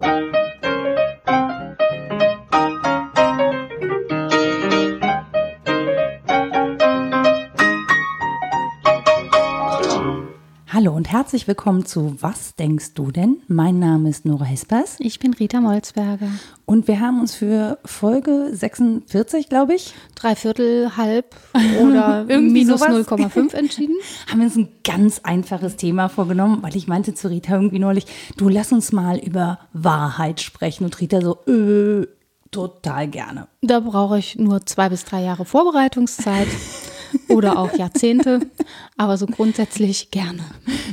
Thank you. Hallo und herzlich willkommen zu Was denkst du denn? Mein Name ist Nora Hespers. Ich bin Rita Molzberger. Und wir haben uns für Folge 46, glaube ich, Drei Viertel, halb oder minus 0,5 entschieden. haben wir uns ein ganz einfaches Thema vorgenommen, weil ich meinte zu Rita irgendwie neulich, du lass uns mal über Wahrheit sprechen. Und Rita so, äh, total gerne. Da brauche ich nur zwei bis drei Jahre Vorbereitungszeit oder auch Jahrzehnte, aber so grundsätzlich gerne.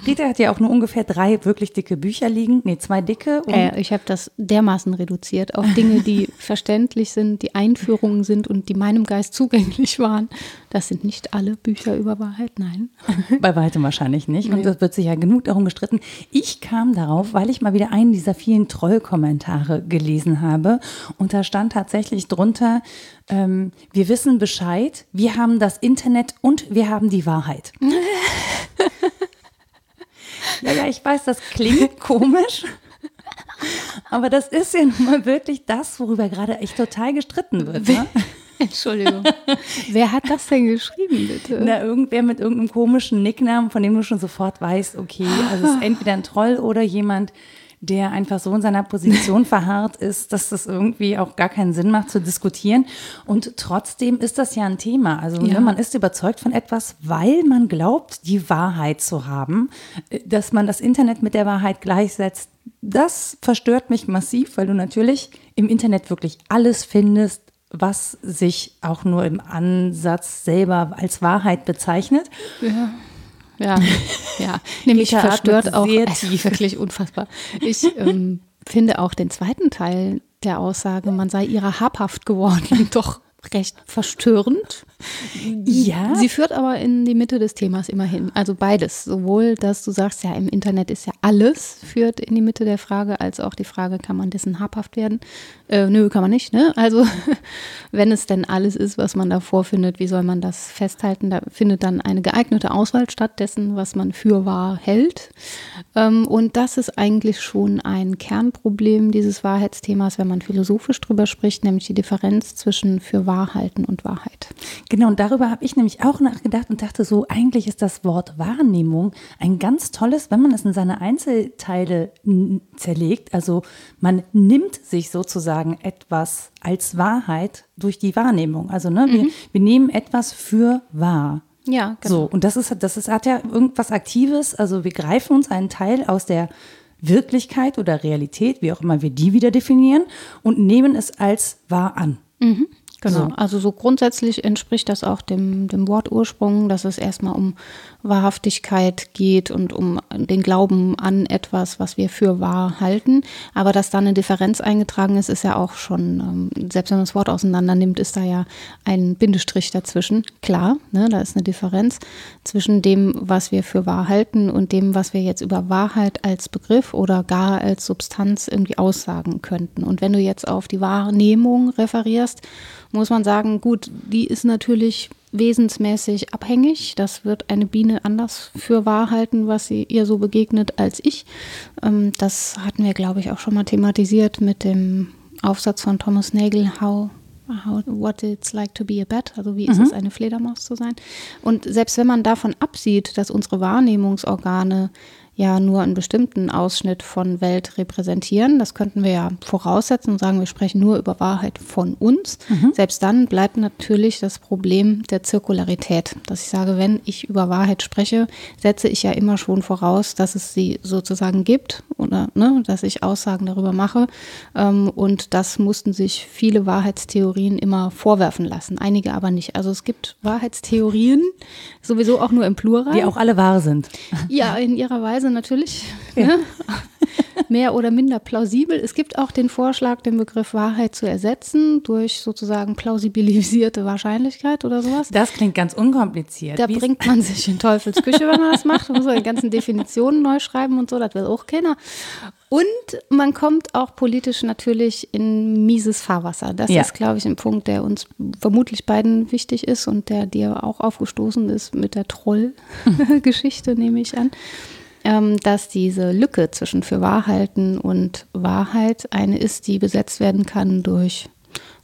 Rita hat ja auch nur ungefähr drei wirklich dicke Bücher liegen. Nee, zwei dicke. Äh, ich habe das dermaßen reduziert auf Dinge, die verständlich sind, die Einführungen sind und die meinem Geist zugänglich waren. Das sind nicht alle Bücher über Wahrheit, nein. Bei weitem wahrscheinlich nicht. Und das wird sich ja genug darum gestritten. Ich kam darauf, weil ich mal wieder einen dieser vielen Trollkommentare gelesen habe. Und da stand tatsächlich drunter, ähm, wir wissen Bescheid, wir haben das Internet und wir haben die Wahrheit. ja, ja, ich weiß, das klingt komisch. Aber das ist ja nun mal wirklich das, worüber gerade echt total gestritten wird. Ne? Entschuldigung. Wer hat das denn geschrieben, bitte? Na, irgendwer mit irgendeinem komischen Nicknamen, von dem du schon sofort weißt, okay, also es ist entweder ein Troll oder jemand, der einfach so in seiner Position verharrt ist, dass das irgendwie auch gar keinen Sinn macht zu diskutieren. Und trotzdem ist das ja ein Thema. Also Ja. ne, man ist überzeugt von etwas, weil man glaubt, die Wahrheit zu haben, Äh, dass man das Internet mit der Wahrheit gleichsetzt. Das verstört mich massiv, weil du natürlich im Internet wirklich alles findest, was sich auch nur im Ansatz selber als Wahrheit bezeichnet. Ja, ja. Nämlich Rita verstört auch. sehr Also wirklich unfassbar. Ich ähm, finde auch den zweiten Teil der Aussage, man sei ihrer habhaft geworden, doch recht verstörend. Ja. Sie führt aber in die Mitte des Themas immerhin. Also beides. Sowohl, dass du sagst, ja, im Internet ist ja alles, führt in die Mitte der Frage, als auch die Frage, kann man dessen habhaft werden? Äh, nö, kann man nicht, ne? Also, wenn es denn alles ist, was man da vorfindet, wie soll man das festhalten? Da findet dann eine geeignete Auswahl statt dessen, was man für wahr hält. Ähm, und das ist eigentlich schon ein Kernproblem dieses Wahrheitsthemas, wenn man philosophisch drüber spricht, nämlich die Differenz zwischen für wahr halten und Wahrheit. Genau, und darüber habe ich nämlich auch nachgedacht und dachte so, eigentlich ist das Wort Wahrnehmung ein ganz tolles, wenn man es in seine Einzelteile zerlegt. Also man nimmt sich sozusagen etwas als Wahrheit durch die Wahrnehmung. Also ne, wir, wir nehmen etwas für wahr. Ja, So, und das ist, das ist, hat ja irgendwas Aktives. Also wir greifen uns einen Teil aus der Wirklichkeit oder Realität, wie auch immer wir die wieder definieren, und nehmen es als wahr an. Genau, So. also so grundsätzlich entspricht das auch dem, dem Wortursprung, dass es erstmal um Wahrhaftigkeit geht und um den Glauben an etwas, was wir für wahr halten. Aber dass da eine Differenz eingetragen ist, ist ja auch schon, ähm, selbst wenn man das Wort auseinander nimmt, ist da ja ein Bindestrich dazwischen. Klar, ne, da ist eine Differenz zwischen dem, was wir für wahr halten und dem, was wir jetzt über Wahrheit als Begriff oder gar als Substanz irgendwie aussagen könnten. Und wenn du jetzt auf die Wahrnehmung referierst, muss man sagen, gut, die ist natürlich wesensmäßig abhängig. Das wird eine Biene anders für wahr halten, was sie ihr so begegnet als ich. Ähm, das hatten wir, glaube ich, auch schon mal thematisiert mit dem Aufsatz von Thomas Nagel, How How, what it's like to be a bat, also wie ist es, eine Fledermaus zu sein. Und selbst wenn man davon absieht, dass unsere Wahrnehmungsorgane ja nur einen bestimmten Ausschnitt von Welt repräsentieren, das könnten wir ja voraussetzen und sagen, wir sprechen nur über Wahrheit von uns. Selbst dann bleibt natürlich das Problem der Zirkularität, dass ich sage, wenn ich über Wahrheit spreche, setze ich ja immer schon voraus, dass es sie sozusagen gibt oder ne, dass ich Aussagen darüber mache. Ähm, und das mussten sich viele Wahrheitstheorien immer vorwerfen lassen, einige aber nicht. Also es gibt Wahrheitstheorien, sowieso auch nur im Plural. Die auch alle wahr sind. Ja, in ihrer Weise natürlich. Ne? Mehr oder minder plausibel. Es gibt auch den Vorschlag, den Begriff Wahrheit zu ersetzen durch sozusagen plausibilisierte Wahrscheinlichkeit oder sowas. Das klingt ganz unkompliziert. Da Wie ist- bringt man sich in Teufelsküche, wenn man das macht. Man muss die ganzen Definitionen neu schreiben und so, das will auch keiner. Und man kommt auch politisch natürlich in mieses Fahrwasser. Das Ja. ist, glaube ich, ein Punkt, der uns vermutlich beiden wichtig ist und der dir auch aufgestoßen ist mit der Troll-Geschichte, nehme ich an. Ähm, dass diese Lücke zwischen für Wahrhalten und Wahrheit eine ist, die besetzt werden kann durch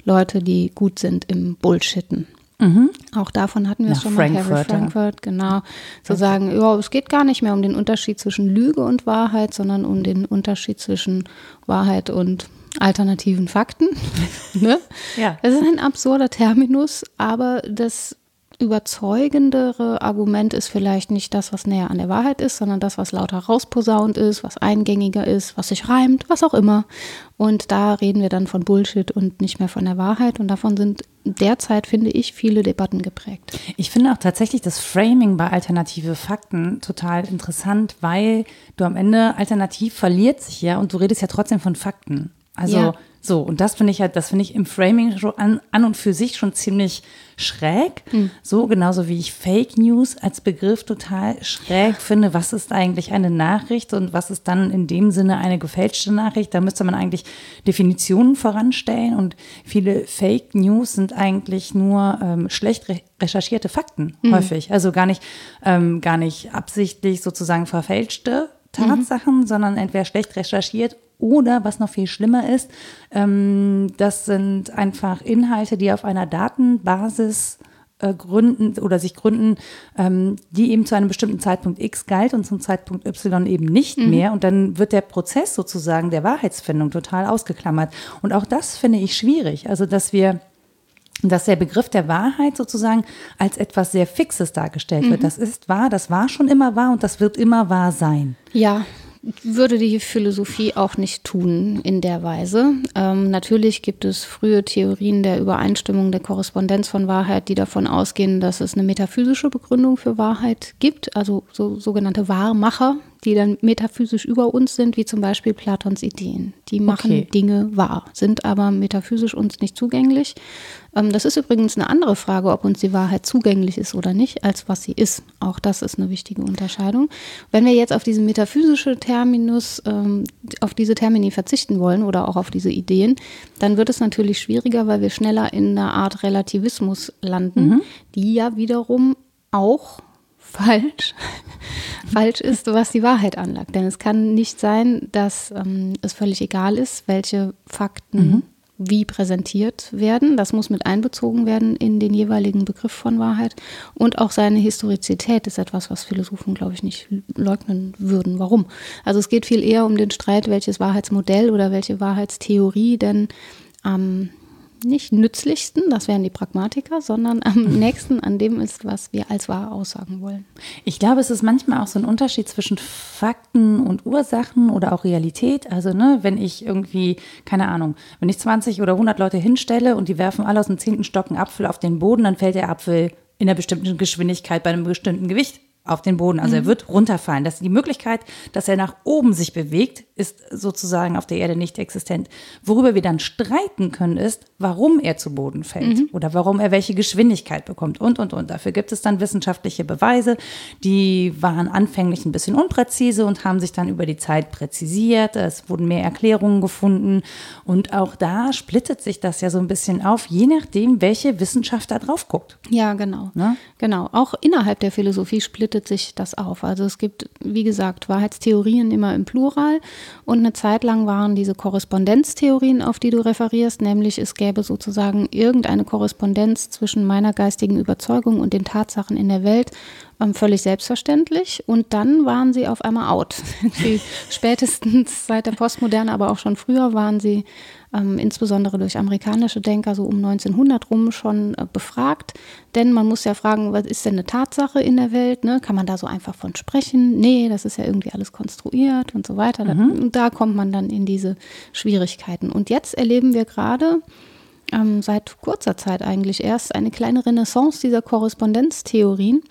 Leute, die gut sind im Bullshitten. Mhm. Auch davon hatten wir es schon mal, Harry Frankfurt, genau. Zu okay. sagen, ja, es geht gar nicht mehr um den Unterschied zwischen Lüge und Wahrheit, sondern um den Unterschied zwischen Wahrheit und alternativen Fakten. ne? Ja. Das ist ein absurder Terminus, aber das überzeugendere Argument ist vielleicht nicht das, was näher an der Wahrheit ist, sondern das, was lauter rausposaunt ist, was eingängiger ist, was sich reimt, was auch immer. Und da reden wir dann von Bullshit und nicht mehr von der Wahrheit. Und davon sind derzeit, finde ich, viele Debatten geprägt. Ich finde auch tatsächlich das Framing bei alternative Fakten total interessant, weil du am Ende alternativ verliert sich ja und du redest ja trotzdem von Fakten. Also ja. So, und das finde ich halt, das finde ich im Framing schon an, an und für sich schon ziemlich schräg. Mhm. So genauso wie ich Fake News als Begriff total schräg finde. Was ist eigentlich eine Nachricht und was ist dann in dem Sinne eine gefälschte Nachricht? Da müsste man eigentlich Definitionen voranstellen und viele Fake News sind eigentlich nur ähm, schlecht re recherchierte Fakten mhm. häufig. Also gar nicht, ähm, gar nicht absichtlich sozusagen verfälschte Tatsachen, mhm. sondern entweder schlecht recherchiert oder was noch viel schlimmer ist, ähm, das sind einfach Inhalte, die auf einer Datenbasis äh, gründen oder sich gründen, ähm, die eben zu einem bestimmten Zeitpunkt X galt und zum Zeitpunkt Y eben nicht mhm. mehr. Und dann wird der Prozess sozusagen der Wahrheitsfindung total ausgeklammert. Und auch das finde ich schwierig. Also, dass wir dass der Begriff der Wahrheit sozusagen als etwas sehr Fixes dargestellt mhm. wird. Das ist wahr, das war schon immer wahr und das wird immer wahr sein. Ja, würde die Philosophie auch nicht tun in der Weise. Ähm, natürlich gibt es frühe Theorien der Übereinstimmung, der Korrespondenz von Wahrheit, die davon ausgehen, dass es eine metaphysische Begründung für Wahrheit gibt, also so, sogenannte Wahrmacher, die dann metaphysisch über uns sind, wie zum Beispiel Platons Ideen. Die machen okay. Dinge wahr, sind aber metaphysisch uns nicht zugänglich. Ähm, das ist übrigens eine andere Frage, ob uns die Wahrheit zugänglich ist oder nicht, als was sie ist. Auch das ist eine wichtige Unterscheidung. Wenn wir jetzt auf diesen metaphysischen Terminus, ähm, auf diese Termini verzichten wollen oder auch auf diese Ideen, dann wird es natürlich schwieriger, weil wir schneller in einer Art Relativismus landen, mhm. die ja wiederum auch falsch, falsch ist, was die Wahrheit anlagt. Denn es kann nicht sein, dass ähm, es völlig egal ist, welche Fakten mhm. wie präsentiert werden. Das muss mit einbezogen werden in den jeweiligen Begriff von Wahrheit. Und auch seine Historizität ist etwas, was Philosophen, glaube ich, nicht leugnen würden. Warum? Also es geht viel eher um den Streit, welches Wahrheitsmodell oder welche Wahrheitstheorie denn am nicht nützlichsten, das wären die Pragmatiker, sondern am nächsten an dem ist, was wir als wahr aussagen wollen. Ich glaube, es ist manchmal auch so ein Unterschied zwischen Fakten und Ursachen oder auch Realität. Also, ne, wenn ich irgendwie, keine Ahnung, wenn ich 20 oder 100 Leute hinstelle und die werfen alle aus dem zehnten Stock einen Apfel auf den Boden, dann fällt der Apfel in einer bestimmten Geschwindigkeit bei einem bestimmten Gewicht auf den Boden. Also mhm. er wird runterfallen. Das, die Möglichkeit, dass er nach oben sich bewegt, ist sozusagen auf der Erde nicht existent. Worüber wir dann streiten können, ist, warum er zu Boden fällt mhm. oder warum er welche Geschwindigkeit bekommt und, und, und. Dafür gibt es dann wissenschaftliche Beweise. Die waren anfänglich ein bisschen unpräzise und haben sich dann über die Zeit präzisiert. Es wurden mehr Erklärungen gefunden. Und auch da splittet sich das ja so ein bisschen auf, je nachdem, welche Wissenschaft da drauf guckt. Ja, genau. Ne? Genau. Auch innerhalb der Philosophie splittet splittet sich das auf. Also es gibt, wie gesagt, Wahrheitstheorien immer im Plural und eine Zeit lang waren diese Korrespondenztheorien, auf die du referierst, nämlich es gäbe sozusagen irgendeine Korrespondenz zwischen meiner geistigen Überzeugung und den Tatsachen in der Welt ähm, völlig selbstverständlich. Und dann waren sie auf einmal out. spätestens seit der Postmoderne, aber auch schon früher waren sie ähm, insbesondere durch amerikanische Denker so um 1900 rum schon äh, befragt. Denn man muss ja fragen, was ist denn eine Tatsache in der Welt? Ne? Kann man da so einfach von sprechen? Nee, das ist ja irgendwie alles konstruiert und so weiter. Mhm. Und da kommt man dann in diese Schwierigkeiten. Und jetzt erleben wir gerade, ähm, seit kurzer Zeit eigentlich erst eine kleine Renaissance dieser Korrespondenztheorien.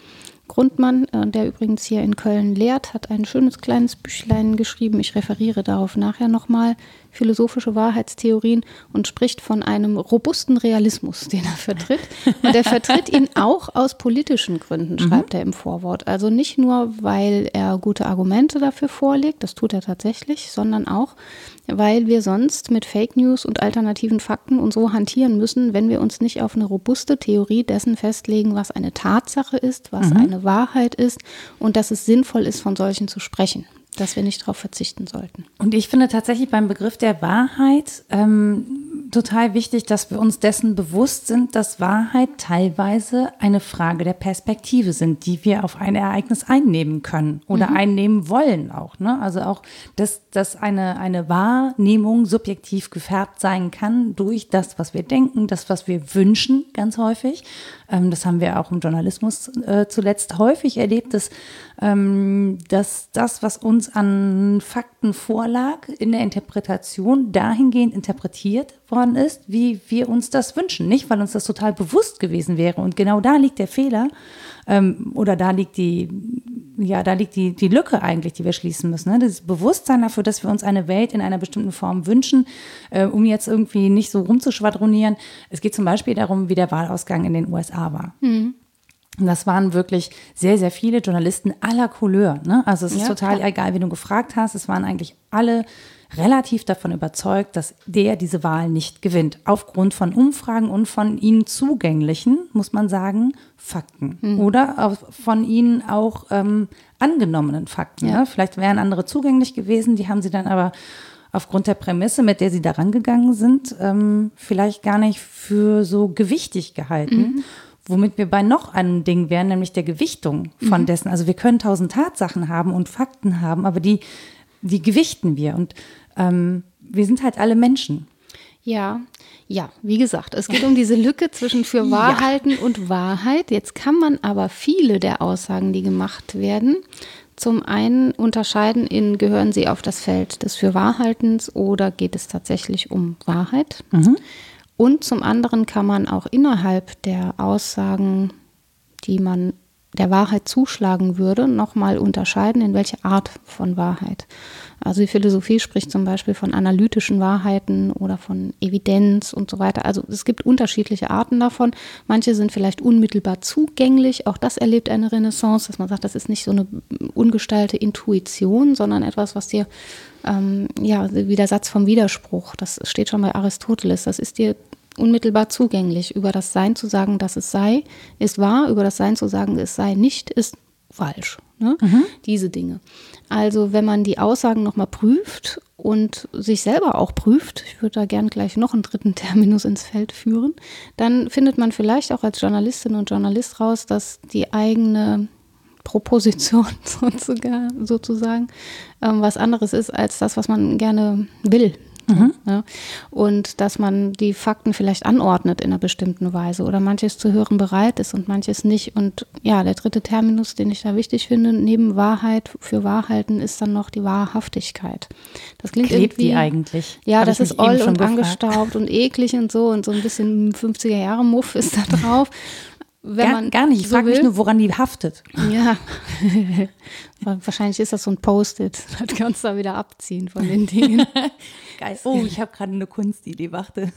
Grundmann, äh, der übrigens hier in Köln lehrt, hat ein schönes kleines Büchlein geschrieben. Ich referiere darauf nachher nochmal. Philosophische Wahrheitstheorien und spricht von einem robusten Realismus, den er vertritt. Und er vertritt ihn auch aus politischen Gründen, mhm. schreibt mhm. er im Vorwort. Also nicht nur, weil er gute Argumente dafür vorlegt, das tut er tatsächlich, sondern auch, weil wir sonst mit Fake News und alternativen Fakten und so hantieren müssen, wenn wir uns nicht auf eine robuste Theorie dessen festlegen, was eine Tatsache ist, was mhm. eine Wahrheit ist und dass es sinnvoll ist, von solchen zu sprechen dass wir nicht darauf verzichten sollten. Und ich finde tatsächlich beim Begriff der Wahrheit ähm, total wichtig, dass wir uns dessen bewusst sind, dass Wahrheit teilweise eine Frage der Perspektive sind, die wir auf ein Ereignis einnehmen können oder mhm. einnehmen wollen auch. Ne? Also auch, dass, dass eine, eine Wahrnehmung subjektiv gefärbt sein kann durch das, was wir denken, das, was wir wünschen, ganz häufig. Ähm, das haben wir auch im Journalismus äh, zuletzt häufig erlebt, dass, ähm, dass das, was uns an Fakten vorlag, in der Interpretation dahingehend interpretiert worden ist, wie wir uns das wünschen. Nicht, weil uns das total bewusst gewesen wäre. Und genau da liegt der Fehler ähm, oder da liegt die, ja, da liegt die, die Lücke eigentlich, die wir schließen müssen. Ne? Das Bewusstsein dafür, dass wir uns eine Welt in einer bestimmten Form wünschen, äh, um jetzt irgendwie nicht so rumzuschwadronieren. Es geht zum Beispiel darum, wie der Wahlausgang in den USA war. Mhm. Und das waren wirklich sehr, sehr viele Journalisten aller Couleur. Ne? Also es ist ja, total klar. egal, wie du gefragt hast. Es waren eigentlich alle relativ davon überzeugt, dass der diese Wahl nicht gewinnt. Aufgrund von Umfragen und von ihnen zugänglichen, muss man sagen, Fakten. Mhm. Oder von ihnen auch ähm, angenommenen Fakten. Ja. Ne? Vielleicht wären andere zugänglich gewesen, die haben sie dann aber aufgrund der Prämisse, mit der sie daran gegangen sind, ähm, vielleicht gar nicht für so gewichtig gehalten. Mhm. Womit wir bei noch einem Ding wären, nämlich der Gewichtung von mhm. dessen. Also wir können tausend Tatsachen haben und Fakten haben, aber die die gewichten wir. Und ähm, wir sind halt alle Menschen. Ja, ja, wie gesagt, es geht um diese Lücke zwischen für Wahrhalten ja. und Wahrheit. Jetzt kann man aber viele der Aussagen, die gemacht werden, zum einen unterscheiden in, gehören sie auf das Feld des Fürwahrhaltens oder geht es tatsächlich um Wahrheit? Mhm. Und zum anderen kann man auch innerhalb der Aussagen, die man der Wahrheit zuschlagen würde, nochmal unterscheiden, in welche Art von Wahrheit. Also die Philosophie spricht zum Beispiel von analytischen Wahrheiten oder von Evidenz und so weiter. Also es gibt unterschiedliche Arten davon. Manche sind vielleicht unmittelbar zugänglich. Auch das erlebt eine Renaissance, dass man sagt, das ist nicht so eine ungestaltete Intuition, sondern etwas, was dir, ähm, ja, wie der Satz vom Widerspruch, das steht schon bei Aristoteles, das ist dir unmittelbar zugänglich. Über das Sein zu sagen, dass es sei, ist wahr. Über das Sein zu sagen, es sei nicht, ist falsch. Ne? Mhm. Diese Dinge. Also wenn man die Aussagen nochmal prüft und sich selber auch prüft, ich würde da gern gleich noch einen dritten Terminus ins Feld führen, dann findet man vielleicht auch als Journalistin und Journalist raus, dass die eigene Proposition sozusagen ähm, was anderes ist als das, was man gerne will. Mhm. Ja. Und dass man die Fakten vielleicht anordnet in einer bestimmten Weise oder manches zu hören bereit ist und manches nicht. Und ja, der dritte Terminus, den ich da wichtig finde, neben Wahrheit für Wahrhalten, ist dann noch die Wahrhaftigkeit. Das klingt Klebt irgendwie, die eigentlich? Ja, Hab das ist oll und angestaubt und eklig und so und so ein bisschen 50er Jahre Muff ist da drauf wenn gar, man gar nicht. Ich so frage mich nur, woran die haftet. Ja, wahrscheinlich ist das so ein Post-it. Das kannst du da wieder abziehen von den Dingen. Geil. Oh, ich habe gerade eine Kunstidee, warte.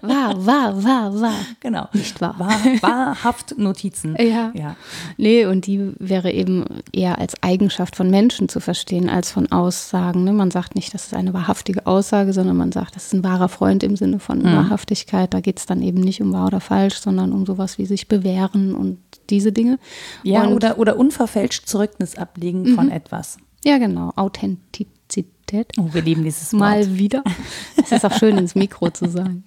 wahr, wahr, wahr, wahr. Genau. Nicht wahr. wahr wahrhaft Notizen. Ja. ja. Nee, und die wäre eben eher als Eigenschaft von Menschen zu verstehen, als von Aussagen. Ne? Man sagt nicht, das ist eine wahrhaftige Aussage, sondern man sagt, das ist ein wahrer Freund im Sinne von mhm. Wahrhaftigkeit. Da geht es dann eben nicht um wahr oder falsch, sondern um sowas wie sich bewähren und diese Dinge. Ja, und, oder, oder unverfälscht Zeugnis ablegen mhm. von etwas. Ja, genau. Authentizität. Oh, wir lieben dieses Wort. Mal wieder. Es ist auch schön, ins Mikro zu sagen.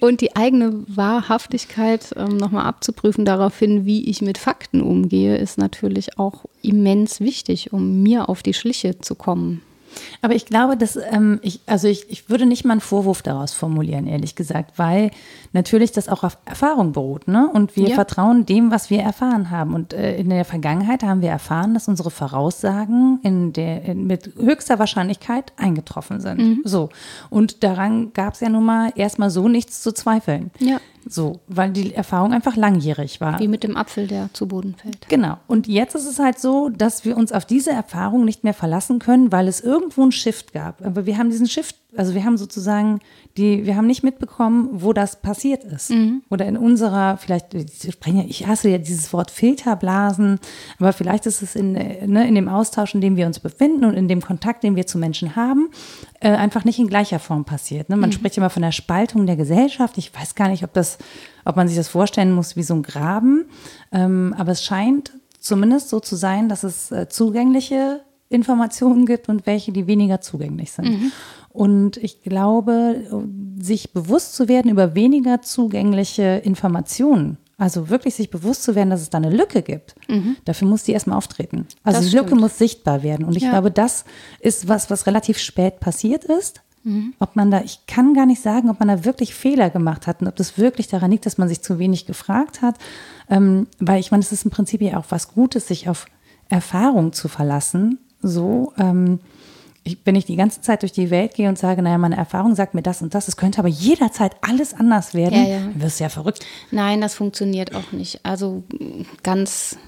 Und die eigene Wahrhaftigkeit ähm, nochmal abzuprüfen daraufhin, wie ich mit Fakten umgehe, ist natürlich auch immens wichtig, um mir auf die Schliche zu kommen. Aber ich glaube, dass ähm, ich, also ich, ich würde nicht mal einen Vorwurf daraus formulieren, ehrlich gesagt, weil natürlich das auch auf Erfahrung beruht, ne? Und wir ja. vertrauen dem, was wir erfahren haben. Und äh, in der Vergangenheit haben wir erfahren, dass unsere Voraussagen in der, in, mit höchster Wahrscheinlichkeit eingetroffen sind. Mhm. So. Und daran gab es ja nun mal erstmal so nichts zu zweifeln. Ja. So, weil die Erfahrung einfach langjährig war. Wie mit dem Apfel, der zu Boden fällt. Genau. Und jetzt ist es halt so, dass wir uns auf diese Erfahrung nicht mehr verlassen können, weil es irgendwo einen Shift gab. Aber wir haben diesen Shift, also wir haben sozusagen die, wir haben nicht mitbekommen, wo das passiert ist. Mhm. Oder in unserer, vielleicht, ich hasse ja dieses Wort Filterblasen, aber vielleicht ist es in, ne, in dem Austausch, in dem wir uns befinden und in dem Kontakt, den wir zu Menschen haben, äh, einfach nicht in gleicher Form passiert. Ne? Man mhm. spricht immer von der Spaltung der Gesellschaft. Ich weiß gar nicht, ob das, ob man sich das vorstellen muss wie so ein Graben. Ähm, aber es scheint zumindest so zu sein, dass es äh, zugängliche Informationen gibt und welche, die weniger zugänglich sind. Mhm. Und ich glaube, sich bewusst zu werden über weniger zugängliche Informationen, also wirklich sich bewusst zu werden, dass es da eine Lücke gibt, mhm. dafür muss die erstmal auftreten. Also das die Lücke muss sichtbar werden. Und ich ja. glaube, das ist was, was relativ spät passiert ist. Mhm. Ob man da, ich kann gar nicht sagen, ob man da wirklich Fehler gemacht hat und ob das wirklich daran liegt, dass man sich zu wenig gefragt hat. Ähm, weil ich meine, es ist im Prinzip ja auch was Gutes, sich auf Erfahrung zu verlassen. So, ähm, ich, wenn ich die ganze Zeit durch die Welt gehe und sage, naja, meine Erfahrung sagt mir das und das, es könnte aber jederzeit alles anders werden, ja, ja. dann wirst du ja verrückt. Nein, das funktioniert auch nicht. Also ganz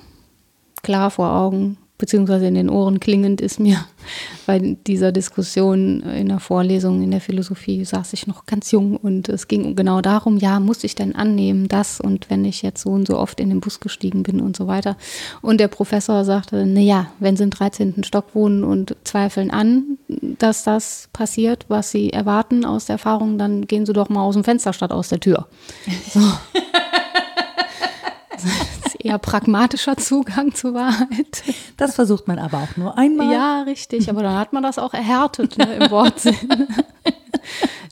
klar vor Augen, beziehungsweise in den Ohren klingend ist mir bei dieser Diskussion in der Vorlesung in der Philosophie saß ich noch ganz jung und es ging genau darum, ja, muss ich denn annehmen, das und wenn ich jetzt so und so oft in den Bus gestiegen bin und so weiter. Und der Professor sagte, naja, wenn Sie im 13. Stock wohnen und zweifeln an, dass das passiert, was Sie erwarten aus der Erfahrung, dann gehen Sie doch mal aus dem Fenster statt aus der Tür. So. eher pragmatischer Zugang zur Wahrheit. Das versucht man aber auch nur einmal. Ja, richtig, aber dann hat man das auch erhärtet ne, im Wortsinn.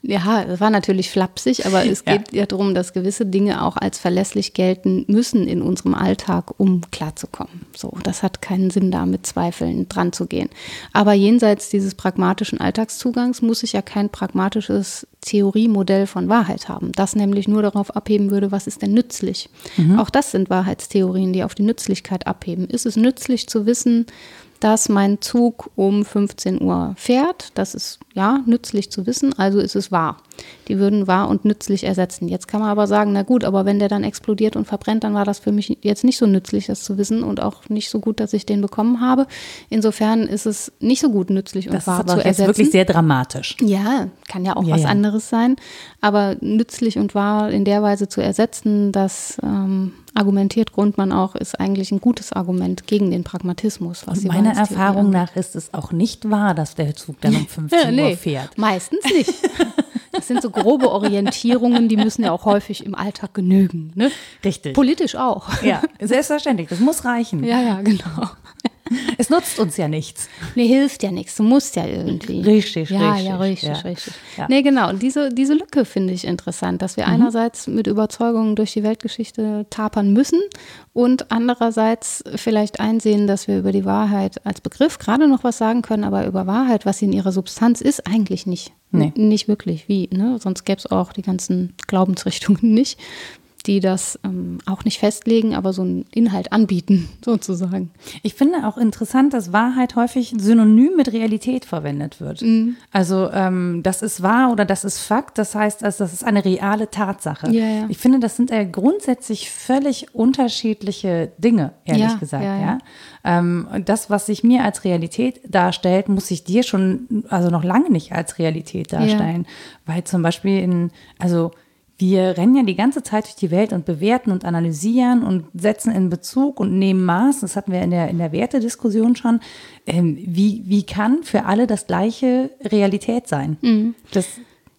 Ja, es war natürlich flapsig, aber es geht ja. ja darum, dass gewisse Dinge auch als verlässlich gelten müssen in unserem Alltag, um klarzukommen. So, das hat keinen Sinn, da mit Zweifeln dran zu gehen. Aber jenseits dieses pragmatischen Alltagszugangs muss ich ja kein pragmatisches Theoriemodell von Wahrheit haben, das nämlich nur darauf abheben würde, was ist denn nützlich. Mhm. Auch das sind Wahrheitstheorien, die auf die Nützlichkeit abheben. Ist es nützlich zu wissen, dass mein Zug um 15 Uhr fährt. Das ist ja nützlich zu wissen, also ist es wahr. Die würden wahr und nützlich ersetzen. Jetzt kann man aber sagen, na gut, aber wenn der dann explodiert und verbrennt, dann war das für mich jetzt nicht so nützlich, das zu wissen und auch nicht so gut, dass ich den bekommen habe. Insofern ist es nicht so gut nützlich und das wahr ist zu ersetzen. Das ist wirklich sehr dramatisch. Ja, kann ja auch ja, was ja. anderes sein. Aber nützlich und wahr in der Weise zu ersetzen, dass ähm, argumentiert Grundmann auch, ist eigentlich ein gutes Argument gegen den Pragmatismus. Was meiner Erfahrung nach ist es auch nicht wahr, dass der Zug dann um 15 ja, nee, fährt. Meistens nicht. Das sind so grobe Orientierungen, die müssen ja auch häufig im Alltag genügen. Ne? Richtig. Politisch auch. Ja, selbstverständlich. Das muss reichen. Ja, ja, genau. Es nutzt uns ja nichts. Nee, hilft ja nichts. Du musst ja irgendwie. Richtig, ja, richtig. Ja, richtig, ja. richtig. Ja. Nee, genau. Und diese, diese Lücke finde ich interessant, dass wir mhm. einerseits mit Überzeugungen durch die Weltgeschichte tapern müssen und andererseits vielleicht einsehen, dass wir über die Wahrheit als Begriff gerade noch was sagen können, aber über Wahrheit, was sie in ihrer Substanz ist, eigentlich nicht. Nee. Nicht wirklich. Wie? Ne? Sonst gäbe es auch die ganzen Glaubensrichtungen nicht die das ähm, auch nicht festlegen, aber so einen Inhalt anbieten, sozusagen. Ich finde auch interessant, dass Wahrheit häufig synonym mit Realität verwendet wird. Mhm. Also ähm, das ist wahr oder das ist Fakt, das heißt, also, das ist eine reale Tatsache. Ja, ja. Ich finde, das sind äh, grundsätzlich völlig unterschiedliche Dinge, ehrlich ja, gesagt. Ja, ähm, das, was sich mir als Realität darstellt, muss sich dir schon, also noch lange nicht als Realität darstellen. Weil zum Beispiel in, also wir rennen ja die ganze Zeit durch die Welt und bewerten und analysieren und setzen in Bezug und nehmen Maß. Das hatten wir in der, in der Wertediskussion schon. Ähm, wie, wie kann für alle das gleiche Realität sein? Mhm. Das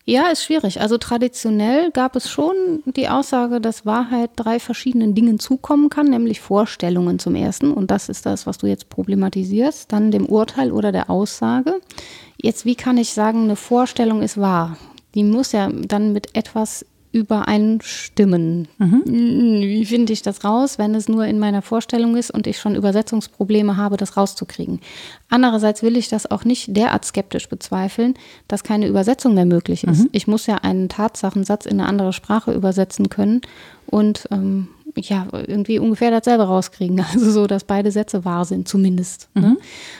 ja, ist schwierig. Also traditionell gab es schon die Aussage, dass Wahrheit drei verschiedenen Dingen zukommen kann, nämlich Vorstellungen zum ersten. Und das ist das, was du jetzt problematisierst. Dann dem Urteil oder der Aussage. Jetzt, wie kann ich sagen, eine Vorstellung ist wahr? Die muss ja dann mit etwas übereinstimmen. Mhm. Wie finde ich das raus, wenn es nur in meiner Vorstellung ist und ich schon Übersetzungsprobleme habe, das rauszukriegen? Andererseits will ich das auch nicht derart skeptisch bezweifeln, dass keine Übersetzung mehr möglich ist. Mhm. Ich muss ja einen Tatsachensatz in eine andere Sprache übersetzen können und ähm, ja, irgendwie ungefähr dasselbe rauskriegen. Also so, dass beide Sätze wahr sind, zumindest. Ne? Mhm.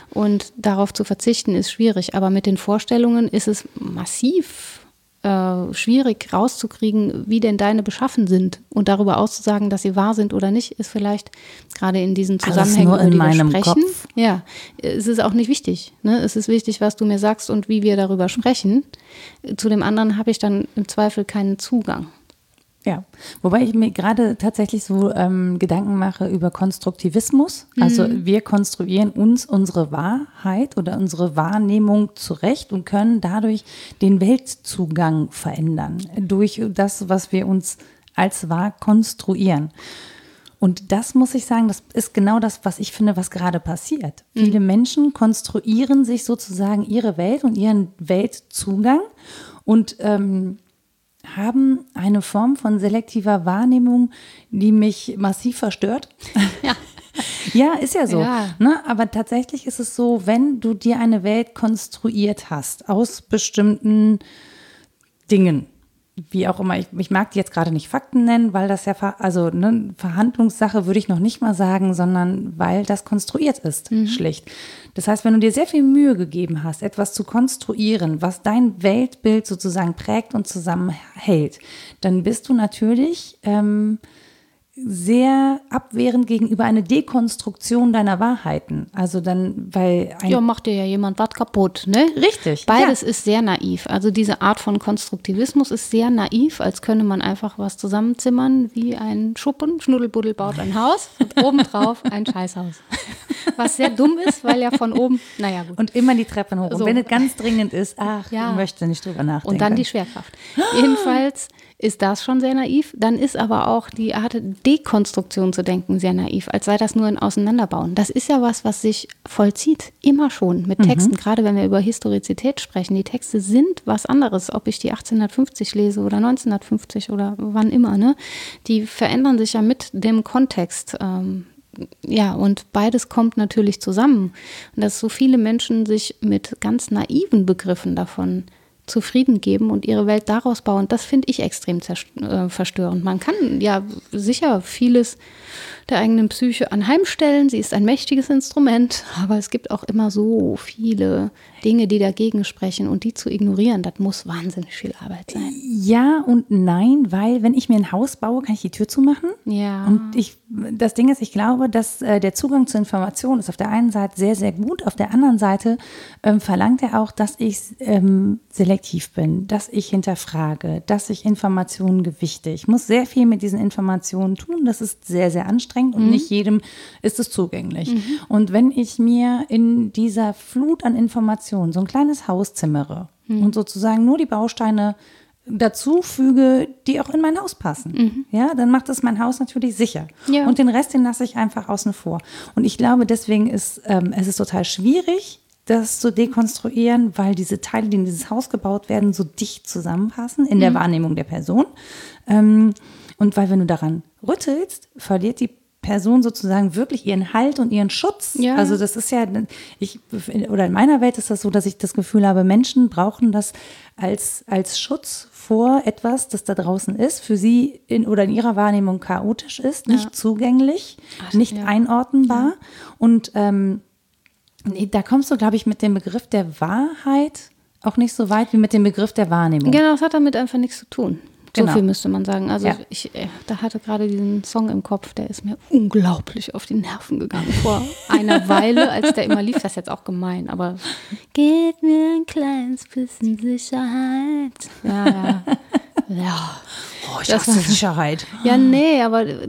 Und darauf zu verzichten ist schwierig. Aber mit den Vorstellungen ist es massiv äh, schwierig rauszukriegen, wie denn deine beschaffen sind und darüber auszusagen, dass sie wahr sind oder nicht, ist vielleicht gerade in diesen Zusammenhängen, Alles nur in über meinem sprechen. Kopf. Ja, es ist auch nicht wichtig. Ne? Es ist wichtig, was du mir sagst und wie wir darüber sprechen. Zu dem anderen habe ich dann im Zweifel keinen Zugang. Ja, wobei ich mir gerade tatsächlich so ähm, Gedanken mache über Konstruktivismus. Also wir konstruieren uns unsere Wahrheit oder unsere Wahrnehmung zurecht und können dadurch den Weltzugang verändern durch das, was wir uns als wahr konstruieren. Und das muss ich sagen, das ist genau das, was ich finde, was gerade passiert. Viele Menschen konstruieren sich sozusagen ihre Welt und ihren Weltzugang und ähm, haben eine Form von selektiver Wahrnehmung, die mich massiv verstört. Ja. Ja, ist ja so. Ja. Ne? Aber tatsächlich ist es so, wenn du dir eine Welt konstruiert hast aus bestimmten Dingen, wie auch immer, ich, ich mag die jetzt gerade nicht Fakten nennen, weil das ja, also ne, Verhandlungssache würde ich noch nicht mal sagen, sondern weil das konstruiert ist, schlicht. Das heißt, wenn du dir sehr viel Mühe gegeben hast, etwas zu konstruieren, was dein Weltbild sozusagen prägt und zusammenhält, dann bist du natürlich ähm, sehr abwehrend gegenüber einer Dekonstruktion deiner Wahrheiten. Also dann, weil ein Ja, macht dir ja jemand was kaputt, ne? Richtig, Beides ja. ist sehr naiv. Also diese Art von Konstruktivismus ist sehr naiv, als könne man einfach was zusammenzimmern wie ein Schuppen. Schnuddelbuddel baut ein Haus und obendrauf ein Scheißhaus. Was sehr dumm ist, weil ja von oben, naja gut. und immer die Treppen hoch. So. Und wenn es ganz dringend ist, ach, Ja. ich möchte nicht drüber nachdenken. Und dann die Schwerkraft. Jedenfalls ist das schon sehr naiv. Dann ist aber auch die Art Dekonstruktion zu denken sehr naiv, als sei das nur ein Auseinanderbauen. Das ist ja was, was sich vollzieht, immer schon mit Texten, gerade wenn wir über Historizität sprechen. Die Texte sind was anderes, ob ich die 1850 lese oder 1950 oder wann immer. Ne? Die verändern sich ja mit dem Kontext. Ähm, ja, und beides kommt natürlich zusammen. Und dass so viele Menschen sich mit ganz naiven Begriffen davon zufrieden geben und ihre Welt daraus bauen, das finde ich extrem äh, verstörend. Man kann ja sicher vieles der eigenen Psyche anheimstellen. Sie ist ein mächtiges Instrument, aber es gibt auch immer so viele Dinge, die dagegen sprechen und die zu ignorieren, das muss wahnsinnig viel Arbeit sein. Ja und nein, weil wenn ich mir ein Haus baue, kann ich die Tür zumachen. Ja. Und ich, das Ding ist, ich glaube, dass äh, der Zugang zur Information ist auf der einen Seite sehr, sehr gut. Auf der anderen Seite ähm, verlangt er auch, dass ich ähm, selektiv bin, dass ich hinterfrage, dass ich Informationen gewichte. Ich muss sehr viel mit diesen Informationen tun. Das ist sehr, sehr anstrengend und nicht jedem ist es zugänglich. Und wenn ich mir in dieser Flut an Informationen so ein kleines Haus zimmere und sozusagen nur die Bausteine dazu füge, die auch in mein Haus passen. Ja, dann macht es mein Haus natürlich sicher. Ja. Und den Rest, den lasse ich einfach außen vor. Und ich glaube, deswegen ist ähm, es ist total schwierig, das zu dekonstruieren, weil diese Teile, die in dieses Haus gebaut werden, so dicht zusammenpassen in der Wahrnehmung der Person. Ähm, und weil wenn du daran rüttelst, verliert die Person sozusagen wirklich ihren Halt und ihren Schutz. Ja. Also das ist ja, ich, oder in meiner Welt ist das so, dass ich das Gefühl habe, Menschen brauchen das als, als Schutz vor etwas, das da draußen ist, für sie in, oder in ihrer Wahrnehmung chaotisch ist, nicht zugänglich, nicht ja. einordnbar. Und ähm, da kommst du, glaube ich, mit dem Begriff der Wahrheit auch nicht so weit wie mit dem Begriff der Wahrnehmung. Genau, das hat damit einfach nichts zu tun. So Genau. viel müsste man sagen. Also Ja. ich äh, da hatte gerade diesen Song im Kopf, der ist mir unglaublich auf die Nerven gegangen vor einer Weile, als der immer lief. Das ist jetzt auch gemein, aber gib mir ein kleines bisschen Sicherheit. Ja, ja. Ja. Oh, ich Das hasse Sicherheit. Ja, nee, aber äh,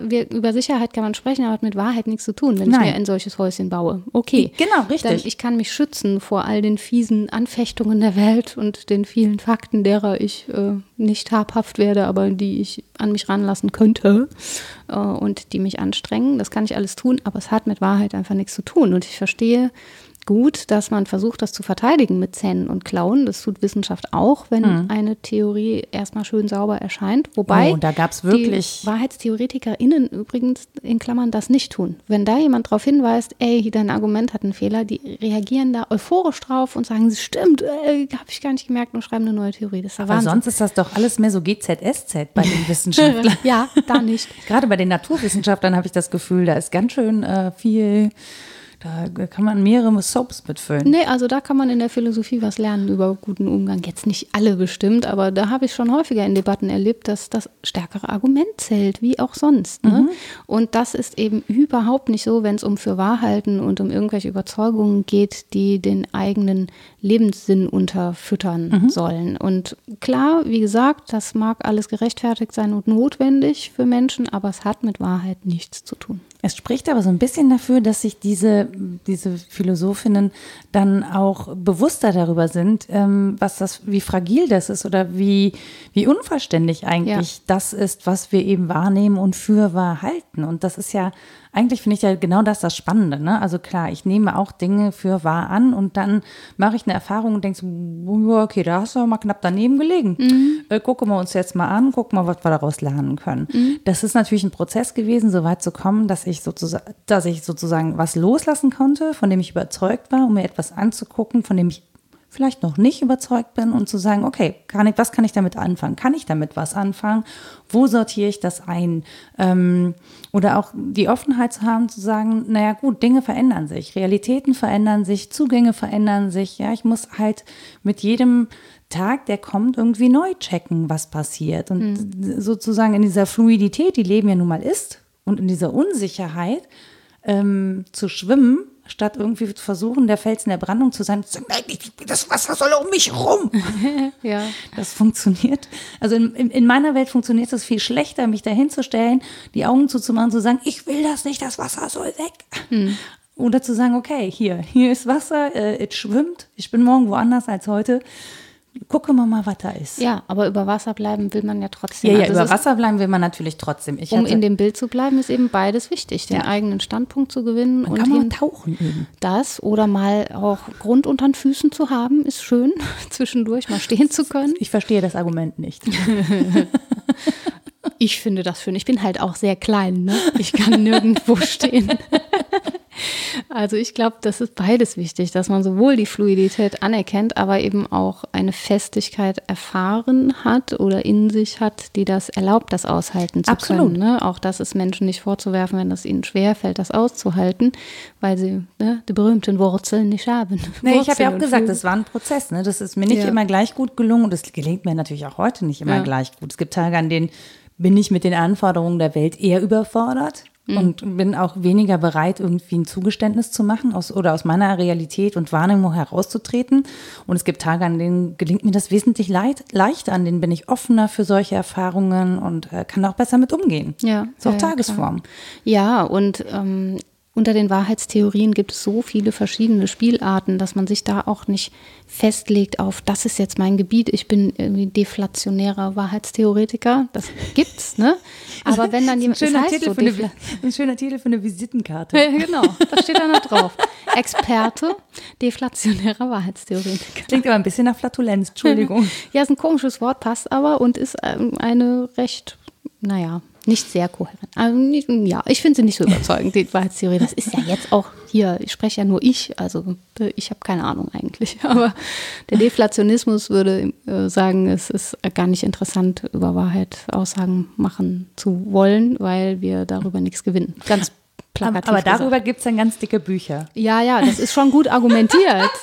wir, über Sicherheit kann man sprechen, aber hat mit Wahrheit nichts zu tun, wenn ich Nein. mir ein solches Häuschen baue. Okay. Genau, richtig. Dann, ich kann mich schützen vor all den fiesen Anfechtungen der Welt und den vielen Fakten, derer ich äh, nicht habhaft werde, aber die ich an mich ranlassen könnte äh, und die mich anstrengen. Das kann ich alles tun, aber es hat mit Wahrheit einfach nichts zu tun. Und ich verstehe gut, dass man versucht, das zu verteidigen mit Zähnen und Klauen. Das tut Wissenschaft auch, wenn eine Theorie erstmal schön sauber erscheint. Wobei Oh, da gab's wirklich- die WahrheitstheoretikerInnen übrigens in Klammern das nicht tun. Wenn da jemand darauf hinweist, ey, dein Argument hat einen Fehler, die reagieren da euphorisch drauf und sagen, es stimmt, äh, habe ich gar nicht gemerkt und schreiben eine neue Theorie. Das ist Aber Wahnsinn. sonst ist das doch alles mehr so GZSZ bei den Wissenschaftlern. ja, da nicht. Gerade bei den Naturwissenschaftlern habe ich das Gefühl, da ist ganz schön äh, viel Da kann man mehrere Soaps mitfüllen. Nee, also da kann man in der Philosophie was lernen über guten Umgang. Jetzt nicht alle bestimmt, aber da habe ich schon häufiger in Debatten erlebt, dass das stärkere Argument zählt, wie auch sonst. Ne? Mhm. Und das ist eben überhaupt nicht so, wenn es um Fürwahrhalten und um irgendwelche Überzeugungen geht, die den eigenen Lebenssinn unterfüttern mhm. sollen. Und klar, wie gesagt, das mag alles gerechtfertigt sein und notwendig für Menschen, aber es hat mit Wahrheit nichts zu tun. Es spricht aber so ein bisschen dafür, dass sich diese, diese Philosophinnen dann auch bewusster darüber sind, ähm, was das, wie fragil das ist oder wie, wie unvollständig eigentlich ja. das ist, was wir eben wahrnehmen und für wahr halten. Und das ist ja eigentlich finde ich ja genau das das Spannende. Ne? Also klar, ich nehme auch Dinge für wahr an und dann mache ich eine Erfahrung und denke so, okay, da hast du mal knapp daneben gelegen. Mhm. Äh, gucken wir uns jetzt mal an, gucken wir, was wir daraus lernen können. Mhm. Das ist natürlich ein Prozess gewesen, so weit zu kommen, dass ich sozusagen, dass ich sozusagen was loslassen konnte, von dem ich überzeugt war, um mir etwas anzugucken, von dem ich vielleicht noch nicht überzeugt bin und zu sagen, okay, kann ich, was kann ich damit anfangen? Kann ich damit was anfangen? Wo sortiere ich das ein? Ähm, oder auch die Offenheit zu haben, zu sagen, naja gut, Dinge verändern sich, Realitäten verändern sich, Zugänge verändern sich. Ja, ich muss halt mit jedem Tag, der kommt, irgendwie neu checken, was passiert. Und mhm. sozusagen in dieser Fluidität, die Leben ja nun mal ist, und in dieser Unsicherheit ähm, zu schwimmen, statt irgendwie zu versuchen, der Felsen der Brandung zu sein, das Wasser soll um mich rum. ja. Das funktioniert. Also in, in, in, meiner Welt funktioniert es viel schlechter, mich dahin zu stellen, die Augen zuzumachen, zu sagen, ich will das nicht, das Wasser soll weg. Hm. Oder zu sagen, okay, hier, hier ist Wasser, äh, es schwimmt, ich bin morgen woanders als heute gucken wir mal, was da ist. Ja, aber über Wasser bleiben will man ja trotzdem. Ja, ja, also über Wasser bleiben will man natürlich trotzdem. Ich um in dem Bild zu bleiben, ist eben beides wichtig, den ja. eigenen Standpunkt zu gewinnen. Man und kann man tauchen üben. Das oder mal auch Grund unter den Füßen zu haben, ist schön, zwischendurch mal stehen zu können. Ich verstehe das Argument nicht. ich finde das schön. Ich bin halt auch sehr klein, ne? Ich kann nirgendwo stehen. Also ich glaube, das ist beides wichtig, dass man sowohl die Fluidität anerkennt, aber eben auch eine Festigkeit erfahren hat oder in sich hat, die das erlaubt, das aushalten zu Absolut. können. Ne? Auch das ist Menschen nicht vorzuwerfen, wenn es ihnen schwerfällt, das auszuhalten, weil sie ne, die berühmten Wurzeln nicht haben. Nee, ich habe ja auch gesagt, das war ein Prozess. Ne? Das ist mir nicht ja. immer gleich gut gelungen und es gelingt mir natürlich auch heute nicht immer ja. gleich gut. Es gibt Tage, an denen bin ich mit den Anforderungen der Welt eher überfordert mhm. und bin auch weniger bereit, irgendwie ein Zugeständnis zu machen aus, oder aus meiner Realität und Wahrnehmung herauszutreten. Und es gibt Tage, an denen gelingt mir das wesentlich leid, leichter, an denen bin ich offener für solche Erfahrungen und äh, kann auch besser mit umgehen. Ja. Ist auch ja, Tagesform. Klar. Ja, und ähm, unter den Wahrheitstheorien gibt es so viele verschiedene Spielarten, dass man sich da auch nicht festlegt auf, das ist jetzt mein Gebiet, ich bin irgendwie deflationärer Wahrheitstheoretiker. Das gibt's, ne? Aber wenn dann jemand. Ein schöner, Titel, so, für eine, ein schöner Titel für eine Visitenkarte. genau, da steht da noch drauf. Experte, deflationärer Wahrheitstheoretiker. Klingt aber ein bisschen nach Flatulenz, Entschuldigung. ja, ist ein komisches Wort, passt aber und ist ähm, eine recht, naja, nicht sehr kohärent. Nicht, ja, ich finde sie nicht so überzeugend, die Wahrheitstheorie. Das ist ja jetzt auch hier, ich spreche ja nur ich, also ich habe keine Ahnung eigentlich. Aber der Deflationismus würde äh, sagen, es ist gar nicht interessant, über Wahrheit Aussagen machen zu wollen, weil wir darüber nichts gewinnen. Ganz plakativ. Aber darüber gibt es dann ganz dicke Bücher. Ja, ja, das ist schon gut argumentiert.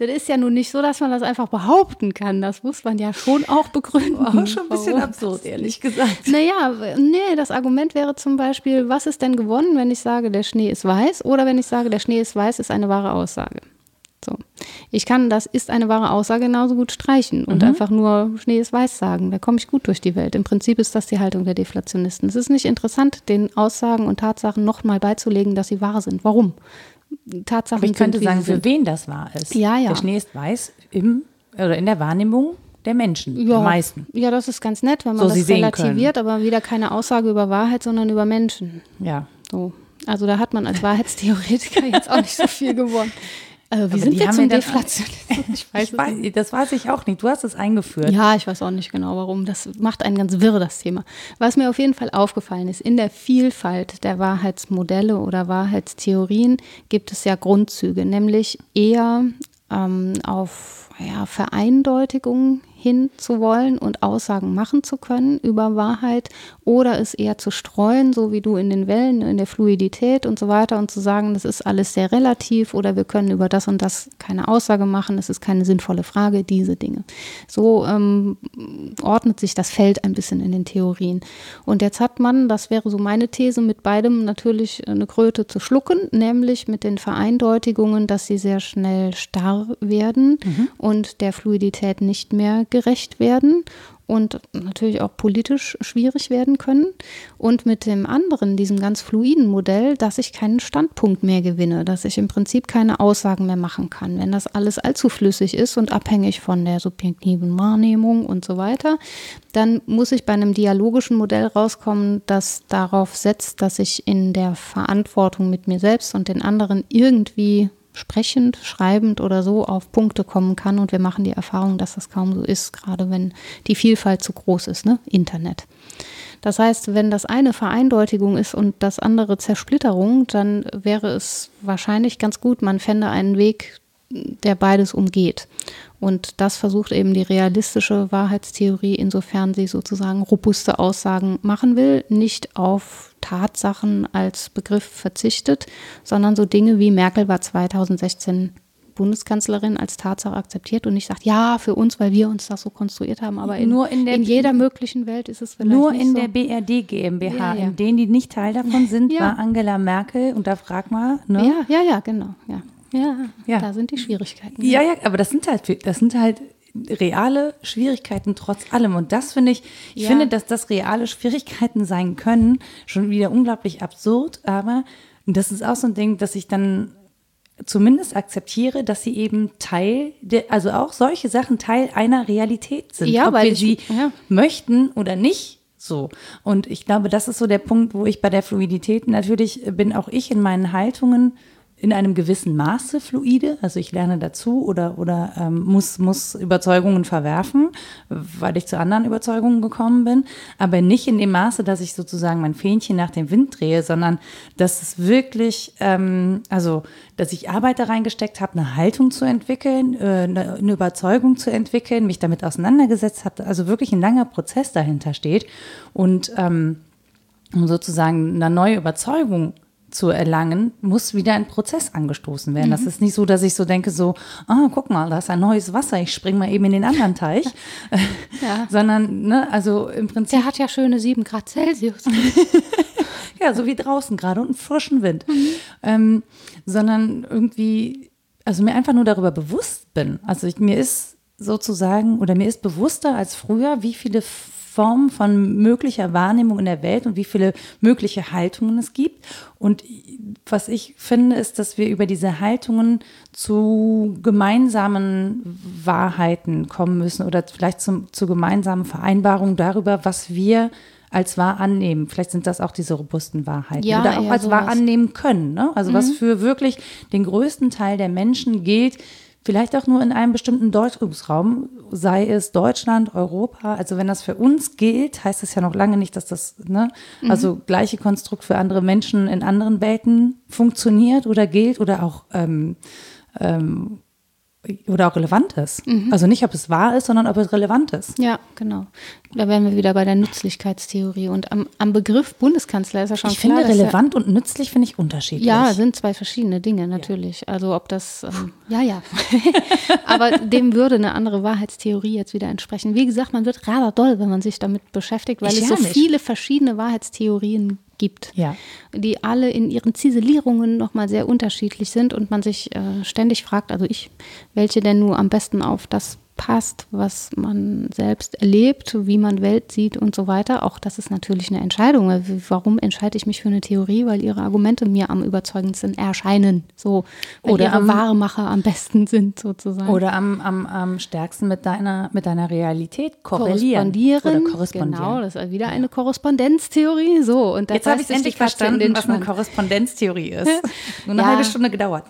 Das ist ja nun nicht so, dass man das einfach behaupten kann. Das muss man ja schon auch begründen. Auch schon ein bisschen Warum? absurd, ehrlich gesagt. Naja, nee, das Argument wäre zum Beispiel, was ist denn gewonnen, wenn ich sage, der Schnee ist weiß oder wenn ich sage, der Schnee ist weiß, ist eine wahre Aussage. So. Ich kann das ist eine wahre Aussage genauso gut streichen und mhm. einfach nur Schnee ist weiß sagen. Da komme ich gut durch die Welt. Im Prinzip ist das die Haltung der Deflationisten. Es ist nicht interessant, den Aussagen und Tatsachen nochmal beizulegen, dass sie wahr sind. Warum? Tatsachen Aber ich könnte sind, sagen, für wen das wahr ist. Ja, ja. Der Schnee ist weiß im, oder in der Wahrnehmung der Menschen, ja. der meisten. Ja, das ist ganz nett, wenn man so das relativiert, aber wieder keine Aussage über Wahrheit, sondern über Menschen. Ja. So. Also da hat man als Wahrheitstheoretiker jetzt auch nicht so viel gewonnen. Also, wie sind wir zum Deflationismus? Ich weiß, ich weiß das weiß ich auch nicht. Du hast es eingeführt. Ja, ich weiß auch nicht genau warum. Das macht einen ganz wirr, das Thema. Was mir auf jeden Fall aufgefallen ist, in der Vielfalt der Wahrheitsmodelle oder Wahrheitstheorien gibt es ja Grundzüge, nämlich eher ähm, auf ja, Vereindeutigung hinzuwollen und Aussagen machen zu können über Wahrheit oder es eher zu streuen, so wie du in den Wellen, in der Fluidität und so weiter und zu sagen, das ist alles sehr relativ oder wir können über das und das keine Aussage machen, es ist keine sinnvolle Frage, diese Dinge. So ähm, ordnet sich das Feld ein bisschen in den Theorien. Und jetzt hat man, das wäre so meine These, mit beidem natürlich eine Kröte zu schlucken, nämlich mit den Vereindeutigungen, dass sie sehr schnell starr werden mhm. und der Fluidität nicht mehr gerecht werden und natürlich auch politisch schwierig werden können. Und mit dem anderen, diesem ganz fluiden Modell, dass ich keinen Standpunkt mehr gewinne, dass ich im Prinzip keine Aussagen mehr machen kann. Wenn das alles allzu flüssig ist und abhängig von der subjektiven Wahrnehmung und so weiter, dann muss ich bei einem dialogischen Modell rauskommen, das darauf setzt, dass ich in der Verantwortung mit mir selbst und den anderen irgendwie sprechend, schreibend oder so auf Punkte kommen kann. Und wir machen die Erfahrung, dass das kaum so ist, gerade wenn die Vielfalt zu groß ist, ne? Internet. Das heißt, wenn das eine Vereindeutigung ist und das andere Zersplitterung, dann wäre es wahrscheinlich ganz gut, man fände einen Weg, der beides umgeht. Und das versucht eben die realistische Wahrheitstheorie, insofern sie sozusagen robuste Aussagen machen will, nicht auf Tatsachen als Begriff verzichtet, sondern so Dinge wie Merkel war 2016 Bundeskanzlerin als Tatsache akzeptiert und nicht sagt, ja, für uns, weil wir uns das so konstruiert haben, aber in, nur in, der, in jeder möglichen Welt ist es vielleicht Nur in so. der BRD GmbH, ja, ja. in denen die nicht Teil davon sind, ja. war Angela Merkel und da frag mal. Ne? Ja, ja, ja, genau, ja. Ja, ja, da sind die Schwierigkeiten. Ja, ja, aber das sind halt, das sind halt reale Schwierigkeiten trotz allem. Und das finde ich, ich ja. finde, dass das reale Schwierigkeiten sein können, schon wieder unglaublich absurd, aber das ist auch so ein Ding, dass ich dann zumindest akzeptiere, dass sie eben Teil, der, also auch solche Sachen Teil einer Realität sind. Ja, ob weil wir sie ja. möchten oder nicht. So. Und ich glaube, das ist so der Punkt, wo ich bei der Fluidität natürlich bin auch ich in meinen Haltungen in einem gewissen Maße fluide, also ich lerne dazu oder, oder ähm, muss, muss Überzeugungen verwerfen, weil ich zu anderen Überzeugungen gekommen bin, aber nicht in dem Maße, dass ich sozusagen mein Fähnchen nach dem Wind drehe, sondern dass es wirklich, ähm, also dass ich Arbeit da reingesteckt habe, eine Haltung zu entwickeln, äh, eine, eine Überzeugung zu entwickeln, mich damit auseinandergesetzt habe, also wirklich ein langer Prozess dahinter steht. Und ähm, um sozusagen eine neue Überzeugung zu erlangen, muss wieder ein Prozess angestoßen werden. Mhm. Das ist nicht so, dass ich so denke, so, ah, guck mal, da ist ein neues Wasser, ich springe mal eben in den anderen Teich. ja. Sondern, ne, also im Prinzip. Der hat ja schöne sieben Grad Celsius. ja, so wie draußen gerade und einen frischen Wind. Mhm. Ähm, sondern irgendwie, also mir einfach nur darüber bewusst bin. Also ich, mir ist sozusagen, oder mir ist bewusster als früher, wie viele Formen von möglicher Wahrnehmung in der Welt und wie viele mögliche Haltungen es gibt. Und was ich finde, ist, dass wir über diese Haltungen zu gemeinsamen Wahrheiten kommen müssen oder vielleicht zum, zu gemeinsamen Vereinbarungen darüber, was wir als wahr annehmen. Vielleicht sind das auch diese robusten Wahrheiten. Ja, oder auch als sowas. wahr annehmen können. Ne? Also mhm. was für wirklich den größten Teil der Menschen gilt, vielleicht auch nur in einem bestimmten Deutungsraum, sei es Deutschland, Europa. Also wenn das für uns gilt, heißt das ja noch lange nicht, dass das, ne, mhm. also gleiche Konstrukt für andere Menschen in anderen Welten funktioniert oder gilt oder auch ähm, ähm, oder auch relevant ist. Mhm. Also nicht, ob es wahr ist, sondern ob es relevant ist. Ja, genau. Da wären wir wieder bei der Nützlichkeitstheorie. Und am, am Begriff Bundeskanzler ist ja schon ich klar. Ich finde, relevant und nützlich finde ich unterschiedlich. Ja, sind zwei verschiedene Dinge, natürlich. Ja. Also ob das, ähm, ja, ja. Aber dem würde eine andere Wahrheitstheorie jetzt wieder entsprechen. Wie gesagt, man wird rather doll, wenn man sich damit beschäftigt, weil ich es so nicht. viele verschiedene Wahrheitstheorien gibt, ja. die alle in ihren Ziselierungen nochmal sehr unterschiedlich sind und man sich äh, ständig fragt, also ich, welche denn nur am besten auf das passt, was man selbst erlebt, wie man Welt sieht und so weiter. Auch das ist natürlich eine Entscheidung. Warum entscheide ich mich für eine Theorie? Weil ihre Argumente mir am überzeugendsten erscheinen. So, oder ihre am, Wahrmacher am besten sind sozusagen. Oder am, am, am stärksten mit deiner, mit deiner Realität korrelieren. Korrespondieren. Oder korrespondieren. Genau, das ist wieder eine Korrespondenztheorie. So, und Jetzt habe ich endlich verstanden, was eine Korrespondenztheorie ist. Nur eine ja. halbe Stunde gedauert.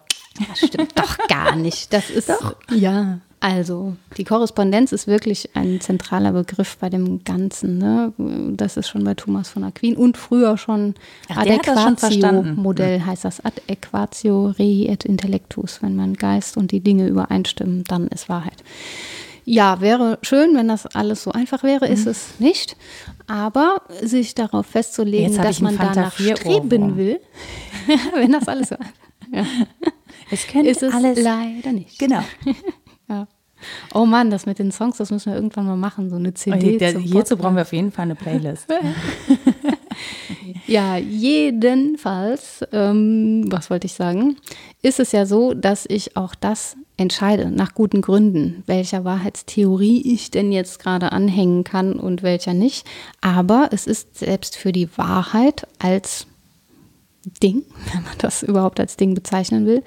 Das stimmt doch gar nicht. Das ist doch. Ja. Also, die Korrespondenz ist wirklich ein zentraler Begriff bei dem Ganzen. Ne? Das ist schon bei Thomas von Aquin und früher schon Adequatio-Modell hm. heißt das. Adequatio rei et intellectus. Wenn man Geist und die Dinge übereinstimmen, dann ist Wahrheit. Ja, wäre schön, wenn das alles so einfach wäre, ist Mhm. es nicht. Aber sich darauf festzulegen, dass man danach 4 streben will, wenn das alles so einfach ja, Es könnte ist es alles. leider nicht. Genau. Oh Mann, das mit den Songs, das müssen wir irgendwann mal machen, so eine CD. Okay, der, hierzu brauchen wir auf jeden Fall eine Playlist. Ja, jedenfalls, ähm, was wollte ich sagen, ist es ja so, dass ich auch das entscheide, nach guten Gründen, welcher Wahrheitstheorie ich denn jetzt gerade anhängen kann und welcher nicht. Aber es ist selbst für die Wahrheit als Ding, wenn man das überhaupt als Ding bezeichnen will,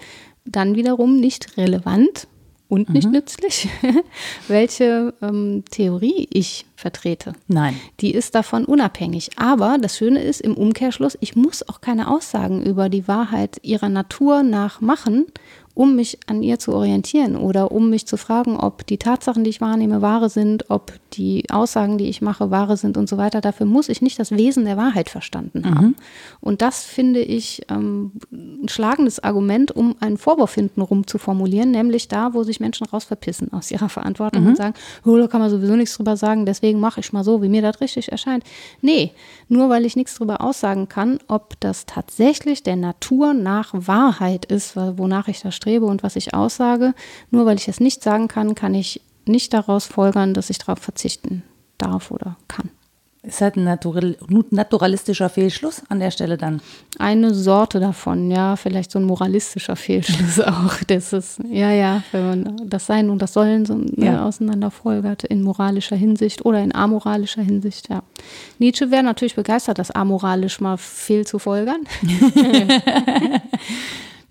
dann wiederum nicht relevant und nicht nützlich, welche ähm, Theorie ich vertrete. Nein. Die ist davon unabhängig. Aber das Schöne ist im Umkehrschluss, ich muss auch keine Aussagen über die Wahrheit ihrer Natur nach machen, um mich an ihr zu orientieren oder um mich zu fragen, ob die Tatsachen, die ich wahrnehme, wahre sind, ob die Aussagen, die ich mache, wahre sind und so weiter. Dafür muss ich nicht das Wesen der Wahrheit verstanden haben. Und das finde ich ähm, ein schlagendes Argument, um einen Vorwurf hintenrum zu formulieren, nämlich da, wo sich Menschen raus verpissen aus ihrer Verantwortung und sagen, oh, da kann man sowieso nichts drüber sagen, deswegen mache ich mal so, wie mir das richtig erscheint. Nee, nur weil ich nichts drüber aussagen kann, ob das tatsächlich der Natur nach Wahrheit ist, wonach ich da strebe und was ich aussage, nur weil ich es nicht sagen kann, kann ich nicht daraus folgern, dass ich darauf verzichten darf oder kann. Ist halt ein natural, naturalistischer Fehlschluss an der Stelle dann. Eine Sorte davon, ja, vielleicht so ein moralistischer Fehlschluss auch. Das ist, ja, ja, wenn man das Sein und das Sollen so ne, Ja. auseinanderfolgert in moralischer Hinsicht oder in amoralischer Hinsicht, ja. Nietzsche wäre natürlich begeistert, das amoralisch mal fehl zu folgern.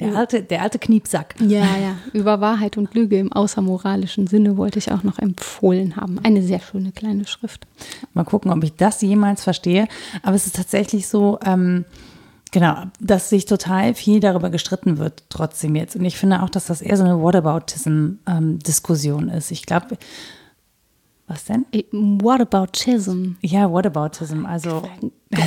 Der alte, der alte Kniepsack. Ja, ja. Über Wahrheit und Lüge im außermoralischen Sinne wollte ich auch noch empfohlen haben. Eine sehr schöne kleine Schrift. Mal gucken, ob ich das jemals verstehe. Aber es ist tatsächlich so, ähm, genau, dass sich total viel darüber gestritten wird, trotzdem jetzt. Und ich finde auch, dass das eher so eine Whataboutism-Diskussion ist. Ich glaube, was denn? What about Chism? Ja, Whataboutism. Also,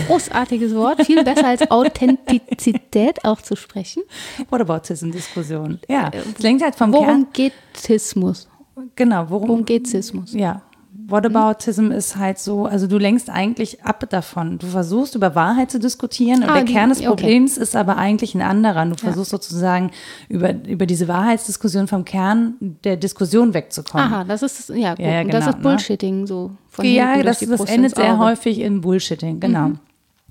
Großartiges Wort, viel besser als Authentizität auch zu sprechen. Whataboutism-Diskussion. Ja, es lenkt halt vom Worum geht Tismus? Kern. Genau, worum, Worum geht Sismus? Ja. Whataboutism ist halt so, also du lenkst eigentlich ab davon. Du versuchst über Wahrheit zu diskutieren und Ah, der die- Kern des okay. Problems ist aber eigentlich ein anderer. Du versuchst sozusagen über, über diese Wahrheitsdiskussion vom Kern der Diskussion wegzukommen. Aha, das ist ja, gut. Ja, ja, Und das genau, ist Bullshitting so von ja, das, das endet sehr. Mhm. häufig in Bullshitting, genau.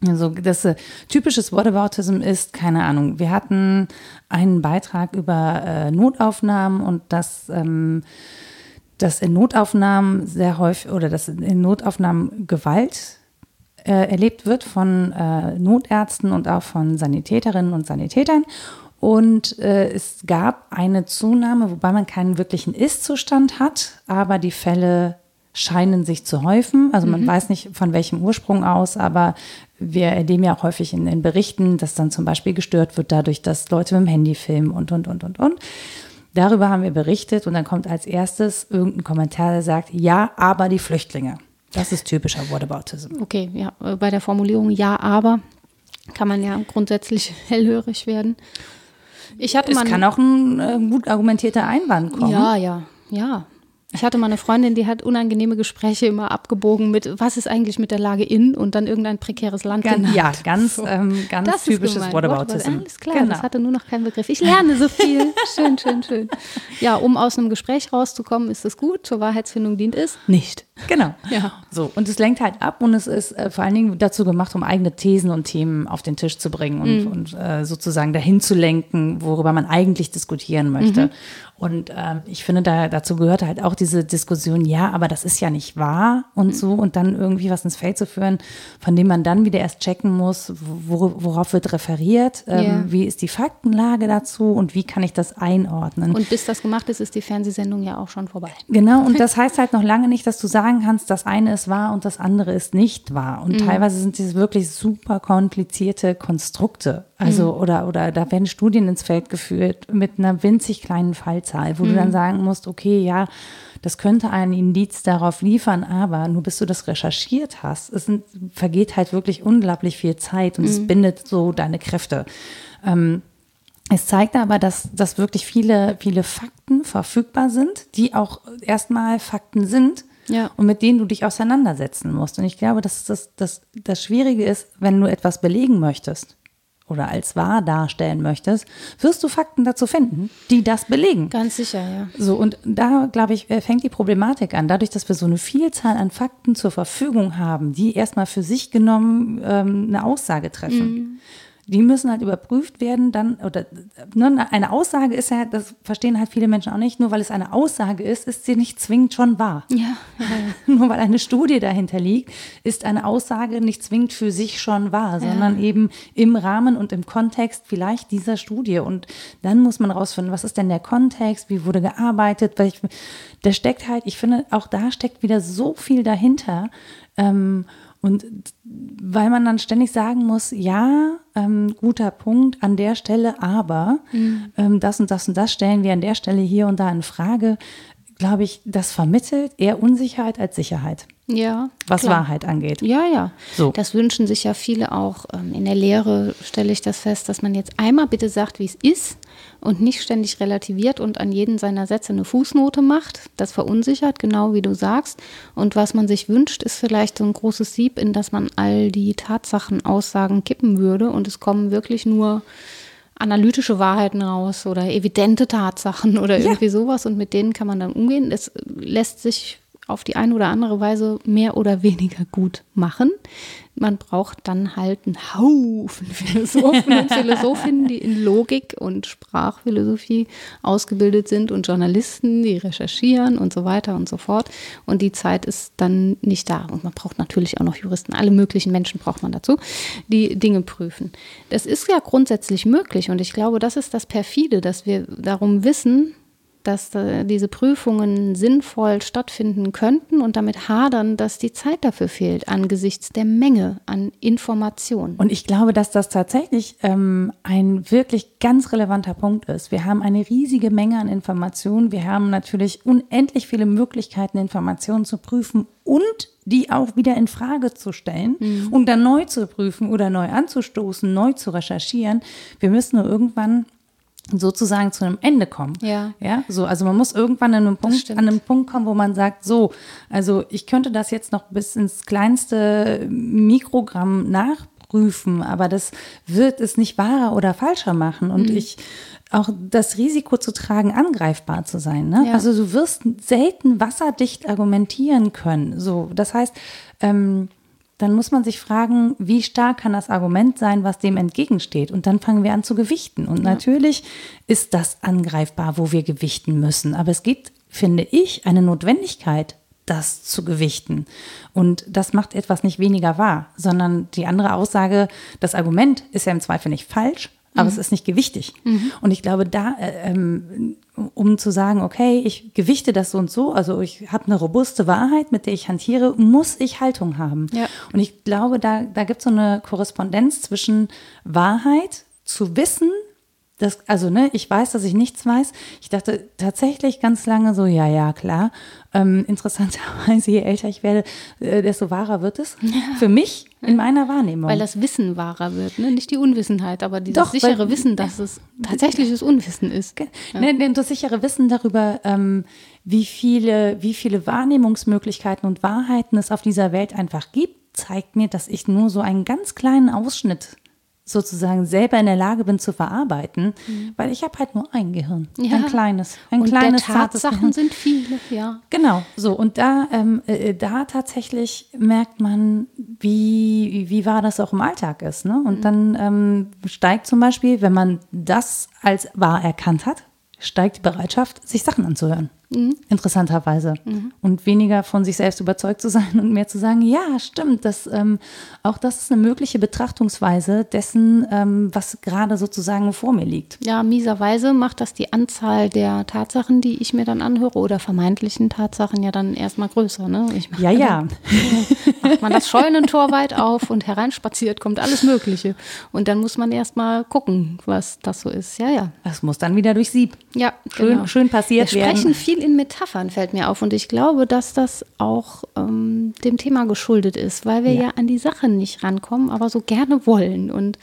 Also das äh, typisches Whataboutism ist, keine Ahnung, wir hatten einen Beitrag über äh, Notaufnahmen und das ähm, dass in Notaufnahmen sehr häufig oder dass in Notaufnahmen Gewalt äh, erlebt wird von äh, Notärzten und auch von Sanitäterinnen und Sanitätern. Und äh, es gab eine Zunahme, wobei man keinen wirklichen Ist-Zustand hat, aber die Fälle scheinen sich zu häufen. Also man weiß nicht von welchem Ursprung aus, aber wir erleben ja auch häufig in den Berichten, dass dann zum Beispiel gestört wird dadurch, dass Leute mit dem Handy filmen und, und, und, und, und. Darüber haben wir berichtet und dann kommt als erstes irgendein Kommentar, der sagt, ja, aber die Flüchtlinge. Das ist typischer Whataboutism. Okay, ja, bei der Formulierung ja, aber kann man ja grundsätzlich hellhörig werden. Ich hatte Es mal kann auch ein äh, gut argumentierter Einwand kommen. Ja, ja, ja. Ich hatte mal eine Freundin, die hat unangenehme Gespräche immer abgebogen mit, was ist eigentlich mit der Lage in und dann irgendein prekäres Land Ganz, genannt. ja, ganz, ähm, ganz Das ist typisches. Whataboutism. Alles klar, Genau. das hatte nur noch keinen Begriff. Ich lerne so viel. schön, schön, schön. Ja, um aus einem Gespräch rauszukommen, ist es gut. Zur Wahrheitsfindung dient es nicht. Genau. Ja. So, und es lenkt halt ab und es ist äh, vor allen Dingen dazu gemacht, um eigene Thesen und Themen auf den Tisch zu bringen und, Mhm. und äh, sozusagen dahin zu lenken, worüber man eigentlich diskutieren möchte. Mhm. Und ähm, ich finde, da, dazu gehört halt auch diese Diskussion, ja, aber das ist ja nicht wahr und Mhm. so und dann irgendwie was ins Feld zu führen, von dem man dann wieder erst checken muss, wo, worauf wird referiert, ähm, Ja. wie ist die Faktenlage dazu und wie kann ich das einordnen. Und bis das gemacht ist, ist die Fernsehsendung ja auch schon vorbei. Genau, und das heißt halt noch lange nicht, dass du sagen kannst, das eine ist wahr und das andere ist nicht wahr. Und teilweise sind diese wirklich super komplizierte Konstrukte. Also, oder, oder da werden Studien ins Feld geführt mit einer winzig kleinen Fallzahl, wo du dann sagen musst, okay, ja, das könnte ein Indiz darauf liefern, aber nur bis du das recherchiert hast, es sind, vergeht halt wirklich unglaublich viel Zeit und es bindet so deine Kräfte. Ähm, Es zeigt aber, dass, dass wirklich viele, viele Fakten verfügbar sind, die auch erstmal Fakten sind Ja. und mit denen du dich auseinandersetzen musst. Und ich glaube, dass das, das, das Schwierige ist, wenn du etwas belegen möchtest oder als wahr darstellen möchtest, wirst du Fakten dazu finden, die das belegen. Ganz sicher, ja. So, und da, glaube ich, äh, fängt die Problematik an. Dadurch, dass wir so eine Vielzahl an Fakten zur Verfügung haben, die erstmal für sich genommen ähm, eine Aussage treffen. Die müssen halt überprüft werden, dann, oder ne, eine Aussage ist ja, das verstehen halt viele Menschen auch nicht, nur weil es eine Aussage ist, ist sie nicht zwingend schon wahr. Ja, Nur weil eine Studie dahinter liegt, ist eine Aussage nicht zwingend für sich schon wahr, sondern eben im Rahmen und im Kontext vielleicht dieser Studie. Und dann muss man rausfinden, was ist denn der Kontext, wie wurde gearbeitet, weil ich, da steckt halt, ich finde, auch da steckt wieder so viel dahinter. Ähm, und weil man dann ständig sagen muss, ja, ähm, guter Punkt an der Stelle, aber ähm, das und das und das stellen wir an der Stelle hier und da in Frage, glaube ich, das vermittelt eher Unsicherheit als Sicherheit, ja. was klar. Wahrheit angeht. Ja, ja. So. Das wünschen sich ja viele auch. Ähm, In der Lehre stelle ich das fest, dass man jetzt einmal bitte sagt, wie es ist und nicht ständig relativiert und an jeden seiner Sätze eine Fußnote macht. Das verunsichert, genau wie du sagst. Und was man sich wünscht, ist vielleicht so ein großes Sieb, in das man all die Tatsachenaussagen kippen würde und es kommen wirklich nur analytische Wahrheiten raus oder evidente Tatsachen oder Ja. irgendwie sowas und mit denen kann man dann umgehen. Es lässt sich auf die eine oder andere Weise mehr oder weniger gut machen. Man braucht dann halt einen Haufen Philosophen und Philosophinnen, die in Logik und Sprachphilosophie ausgebildet sind und Journalisten, die recherchieren und so weiter und so fort. Und die Zeit ist dann nicht da. Und man braucht natürlich auch noch Juristen. Alle möglichen Menschen braucht man dazu, die Dinge prüfen. Das ist ja grundsätzlich möglich. Und ich glaube, das ist das Perfide, dass wir darum wissen, dass äh, diese Prüfungen sinnvoll stattfinden könnten und damit hadern, dass die Zeit dafür fehlt angesichts der Menge an Informationen. Und ich glaube, dass das tatsächlich ähm, ein wirklich ganz relevanter Punkt ist. Wir haben eine riesige Menge an Informationen. Wir haben natürlich unendlich viele Möglichkeiten, Informationen zu prüfen und die auch wieder in Frage zu stellen und dann neu zu prüfen oder neu anzustoßen, neu zu recherchieren. Wir müssen nur irgendwann sozusagen zu einem Ende kommen. Ja. Ja, so, also man muss irgendwann an einem Punkt, an einem Punkt kommen, wo man sagt, so, also ich könnte das jetzt noch bis ins kleinste Mikrogramm nachprüfen, aber das wird es nicht wahrer oder falscher machen und Mhm. ich auch das Risiko zu tragen, angreifbar zu sein. Ne? Ja. Also du wirst selten wasserdicht argumentieren können. So, das heißt, ähm, dann muss man sich fragen, wie stark kann das Argument sein, was dem entgegensteht? Und dann fangen wir an zu gewichten. Und natürlich ist das angreifbar, wo wir gewichten müssen. Aber es gibt, finde ich, eine Notwendigkeit, das zu gewichten. Und das macht etwas nicht weniger wahr, sondern die andere Aussage, das Argument ist ja im Zweifel nicht falsch, aber es ist nicht gewichtig. Und ich glaube, da, äh, ähm, um zu sagen, okay, ich gewichte das so und so, also ich habe eine robuste Wahrheit, mit der ich hantiere, muss ich Haltung haben. Ja. Und ich glaube, da, da gibt es so eine Korrespondenz zwischen Wahrheit, zu wissen, das, also ne, ich weiß, dass ich nichts weiß. Ich dachte tatsächlich ganz lange so, ja, ja, klar. Ähm, interessanterweise, je älter ich werde, äh, desto wahrer wird es. Für mich in meiner Wahrnehmung. Weil das Wissen wahrer wird, ne? nicht die Unwissenheit, aber dieses Doch, weil- sichere Wissen, dass es tatsächliches Unwissen ist. Ne, ne, das sichere Wissen darüber, ähm, wie, viele, wie viele Wahrnehmungsmöglichkeiten und Wahrheiten es auf dieser Welt einfach gibt, zeigt mir, dass ich nur so einen ganz kleinen Ausschnitt sozusagen selber in der Lage bin zu verarbeiten, weil ich habe halt nur ein Gehirn, Ja. ein kleines, ein Und kleines der Tatsachen sind viele, ja. Genau, so und da, ähm, äh, da tatsächlich merkt man, wie, wie wahr das auch im Alltag ist. Ne? Und dann ähm, steigt zum Beispiel, wenn man das als wahr erkannt hat, steigt die Bereitschaft, sich Sachen anzuhören. Interessanterweise. Und weniger von sich selbst überzeugt zu sein und mehr zu sagen, ja, stimmt, das, ähm, auch das ist eine mögliche Betrachtungsweise dessen, ähm, was gerade sozusagen vor mir liegt. Ja, mieserweise macht das die Anzahl der Tatsachen, die ich mir dann anhöre, oder vermeintlichen Tatsachen ja dann erstmal größer. Ne? Mach Ja, ja. macht man das Scheunentor weit auf und hereinspaziert, kommt alles Mögliche. Und dann muss man erstmal gucken, was das so ist. Ja, ja. Das muss dann wieder durch Sieb. Ja, Schön- genau. schön passiert Wir sprechen werden. viel in Metaphern, fällt mir auf. Und ich glaube, dass das auch ähm, dem Thema geschuldet ist, weil wir ja. Ja. an die Sachen nicht rankommen, aber so gerne wollen. Und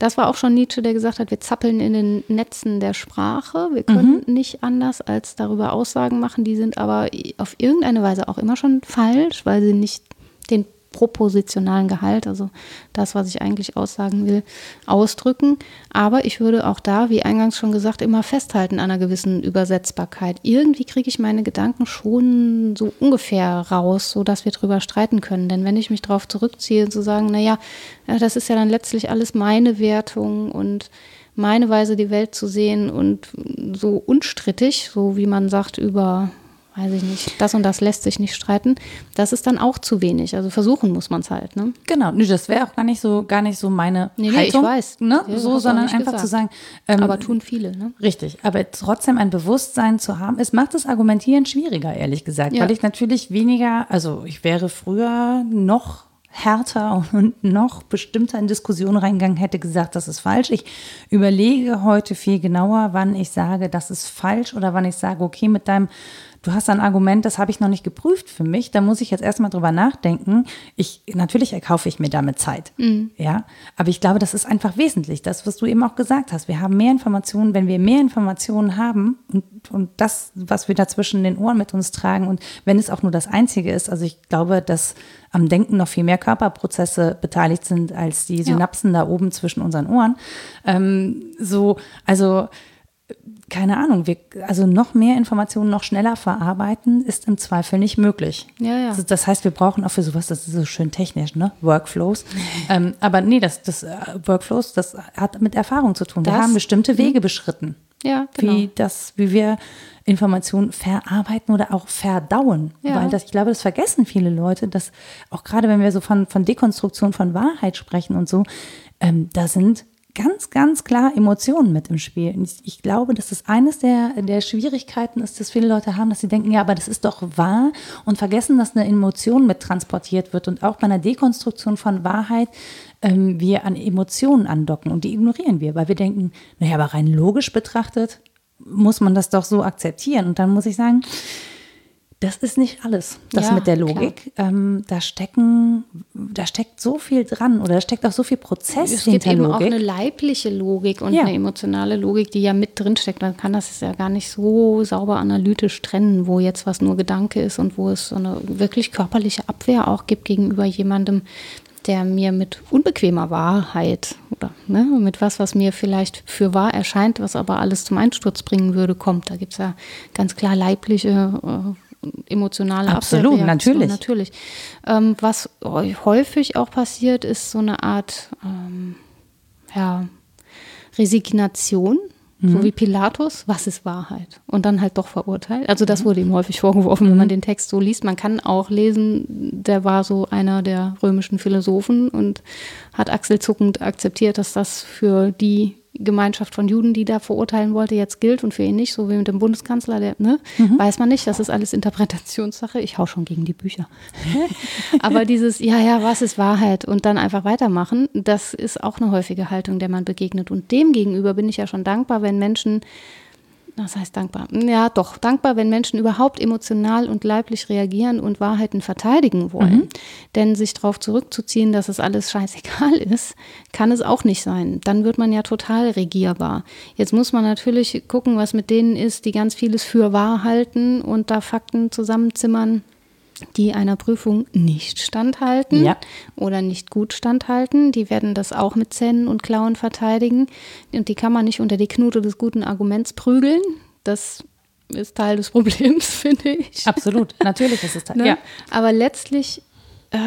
Das war auch schon Nietzsche, der gesagt hat, wir zappeln in den Netzen der Sprache. Wir können mhm. nicht anders als darüber Aussagen machen. Die sind aber auf irgendeine Weise auch immer schon falsch, weil sie nicht den propositionalen Gehalt, also das, was ich eigentlich aussagen will, ausdrücken. Aber ich würde auch da, wie eingangs schon gesagt, immer festhalten an einer gewissen Übersetzbarkeit. Irgendwie kriege ich meine Gedanken schon so ungefähr raus, sodass wir darüber streiten können. Denn wenn ich mich darauf zurückziehe, zu sagen, naja, das ist ja dann letztlich alles meine Wertung und meine Weise, die Welt zu sehen und so unstrittig, so wie man sagt, über weiß ich nicht, das und das lässt sich nicht streiten, das ist dann auch zu wenig. Also versuchen muss man es halt. Ne? Genau, nee, das wäre auch gar nicht so, gar nicht so meine nee, nee, Haltung. ich weiß. Ne? Ja, so, sondern einfach gesagt. zu sagen. Ähm, aber tun viele. Ne? Richtig, aber trotzdem ein Bewusstsein zu haben, es macht das Argumentieren schwieriger, ehrlich gesagt, ja. weil ich natürlich weniger, also ich wäre früher noch härter und noch bestimmter in Diskussionen reingegangen, hätte gesagt, das ist falsch. Ich überlege heute viel genauer, wann ich sage, das ist falsch oder wann ich sage, okay, mit deinem du hast ein Argument, das habe ich noch nicht geprüft für mich, da muss ich jetzt erstmal drüber nachdenken. Ich, natürlich erkaufe ich mir damit Zeit. Mhm. Ja, aber ich glaube, das ist einfach wesentlich. Das, was du eben auch gesagt hast. Wir haben mehr Informationen, wenn wir mehr Informationen haben und, und das, was wir da zwischen den Ohren mit uns tragen und wenn es auch nur das Einzige ist. Also ich glaube, dass am Denken noch viel mehr Körperprozesse beteiligt sind als die Synapsen ja. da oben zwischen unseren Ohren. Ähm, so, also keine Ahnung, wir, also noch mehr Informationen noch schneller verarbeiten, ist im Zweifel nicht möglich. Ja, ja. Also das heißt, wir brauchen auch für sowas, das ist so schön technisch, ne? Workflows. ähm, aber nee, das, das äh, Workflows, das hat mit Erfahrung zu tun. Das, wir haben bestimmte Wege beschritten. Ja, genau. Wie das, wie wir Informationen verarbeiten oder auch verdauen. Ja. Weil das, ich glaube, das vergessen viele Leute, dass auch gerade wenn wir so von, von Dekonstruktion von Wahrheit sprechen und so, ähm, da sind ganz, ganz klar Emotionen mit im Spiel. Und ich glaube, dass das eines der, der Schwierigkeiten ist, dass viele Leute haben, dass sie denken, ja, aber das ist doch wahr und vergessen, dass eine Emotion mit transportiert wird. Und auch bei einer Dekonstruktion von Wahrheit ähm, wir an Emotionen andocken und die ignorieren wir, weil wir denken, naja, aber rein logisch betrachtet muss man das doch so akzeptieren. Und dann muss ich sagen, das ist nicht alles, das ja, mit der Logik. Ähm, da stecken, da steckt so viel dran oder da steckt auch so viel Prozess es hinter gibt eben Logik. auch eine leibliche Logik und ja. eine emotionale Logik, die ja mit drin steckt. Man kann das ja gar nicht so sauber analytisch trennen, wo jetzt was nur Gedanke ist und wo es so eine wirklich körperliche Abwehr auch gibt gegenüber jemandem, der mir mit unbequemer Wahrheit oder ne, mit was, was mir vielleicht für wahr erscheint, was aber alles zum Einsturz bringen würde, kommt. Da gibt es ja ganz klar leibliche äh, emotionale Absolut, natürlich. natürlich. Ähm, was häufig auch passiert, ist so eine Art ähm, ja, Resignation. So mhm. wie Pilatus, was ist Wahrheit? Und dann halt doch verurteilt. Also das mhm. wurde ihm häufig vorgeworfen, wenn man mhm. den Text so liest. Man kann auch lesen, der war so einer der römischen Philosophen und hat achselzuckend akzeptiert, dass das für die Gemeinschaft von Juden, die da verurteilen wollte, jetzt gilt und für ihn nicht, so wie mit dem Bundeskanzler, der, ne, mhm. weiß man nicht, das ist alles Interpretationssache. Ich hau schon gegen die Bücher. Aber dieses, ja, ja, was ist Wahrheit und dann einfach weitermachen, das ist auch eine häufige Haltung, der man begegnet. Und dem gegenüber bin ich ja schon dankbar, wenn Menschen das heißt dankbar. Ja, doch, dankbar, wenn Menschen überhaupt emotional und leiblich reagieren und Wahrheiten verteidigen wollen. Mhm. Denn sich darauf zurückzuziehen, dass es alles scheißegal ist, kann es auch nicht sein. Dann wird man ja total regierbar. Jetzt muss man natürlich gucken, was mit denen ist, die ganz vieles für wahr halten und da Fakten zusammenzimmern die einer Prüfung nicht standhalten ja. oder nicht gut standhalten. Die werden das auch mit Zähnen und Klauen verteidigen. Und die kann man nicht unter die Knute des guten Arguments prügeln. Das ist Teil des Problems, finde ich. Absolut, natürlich ist es Teil. Ne? Ja. Aber letztlich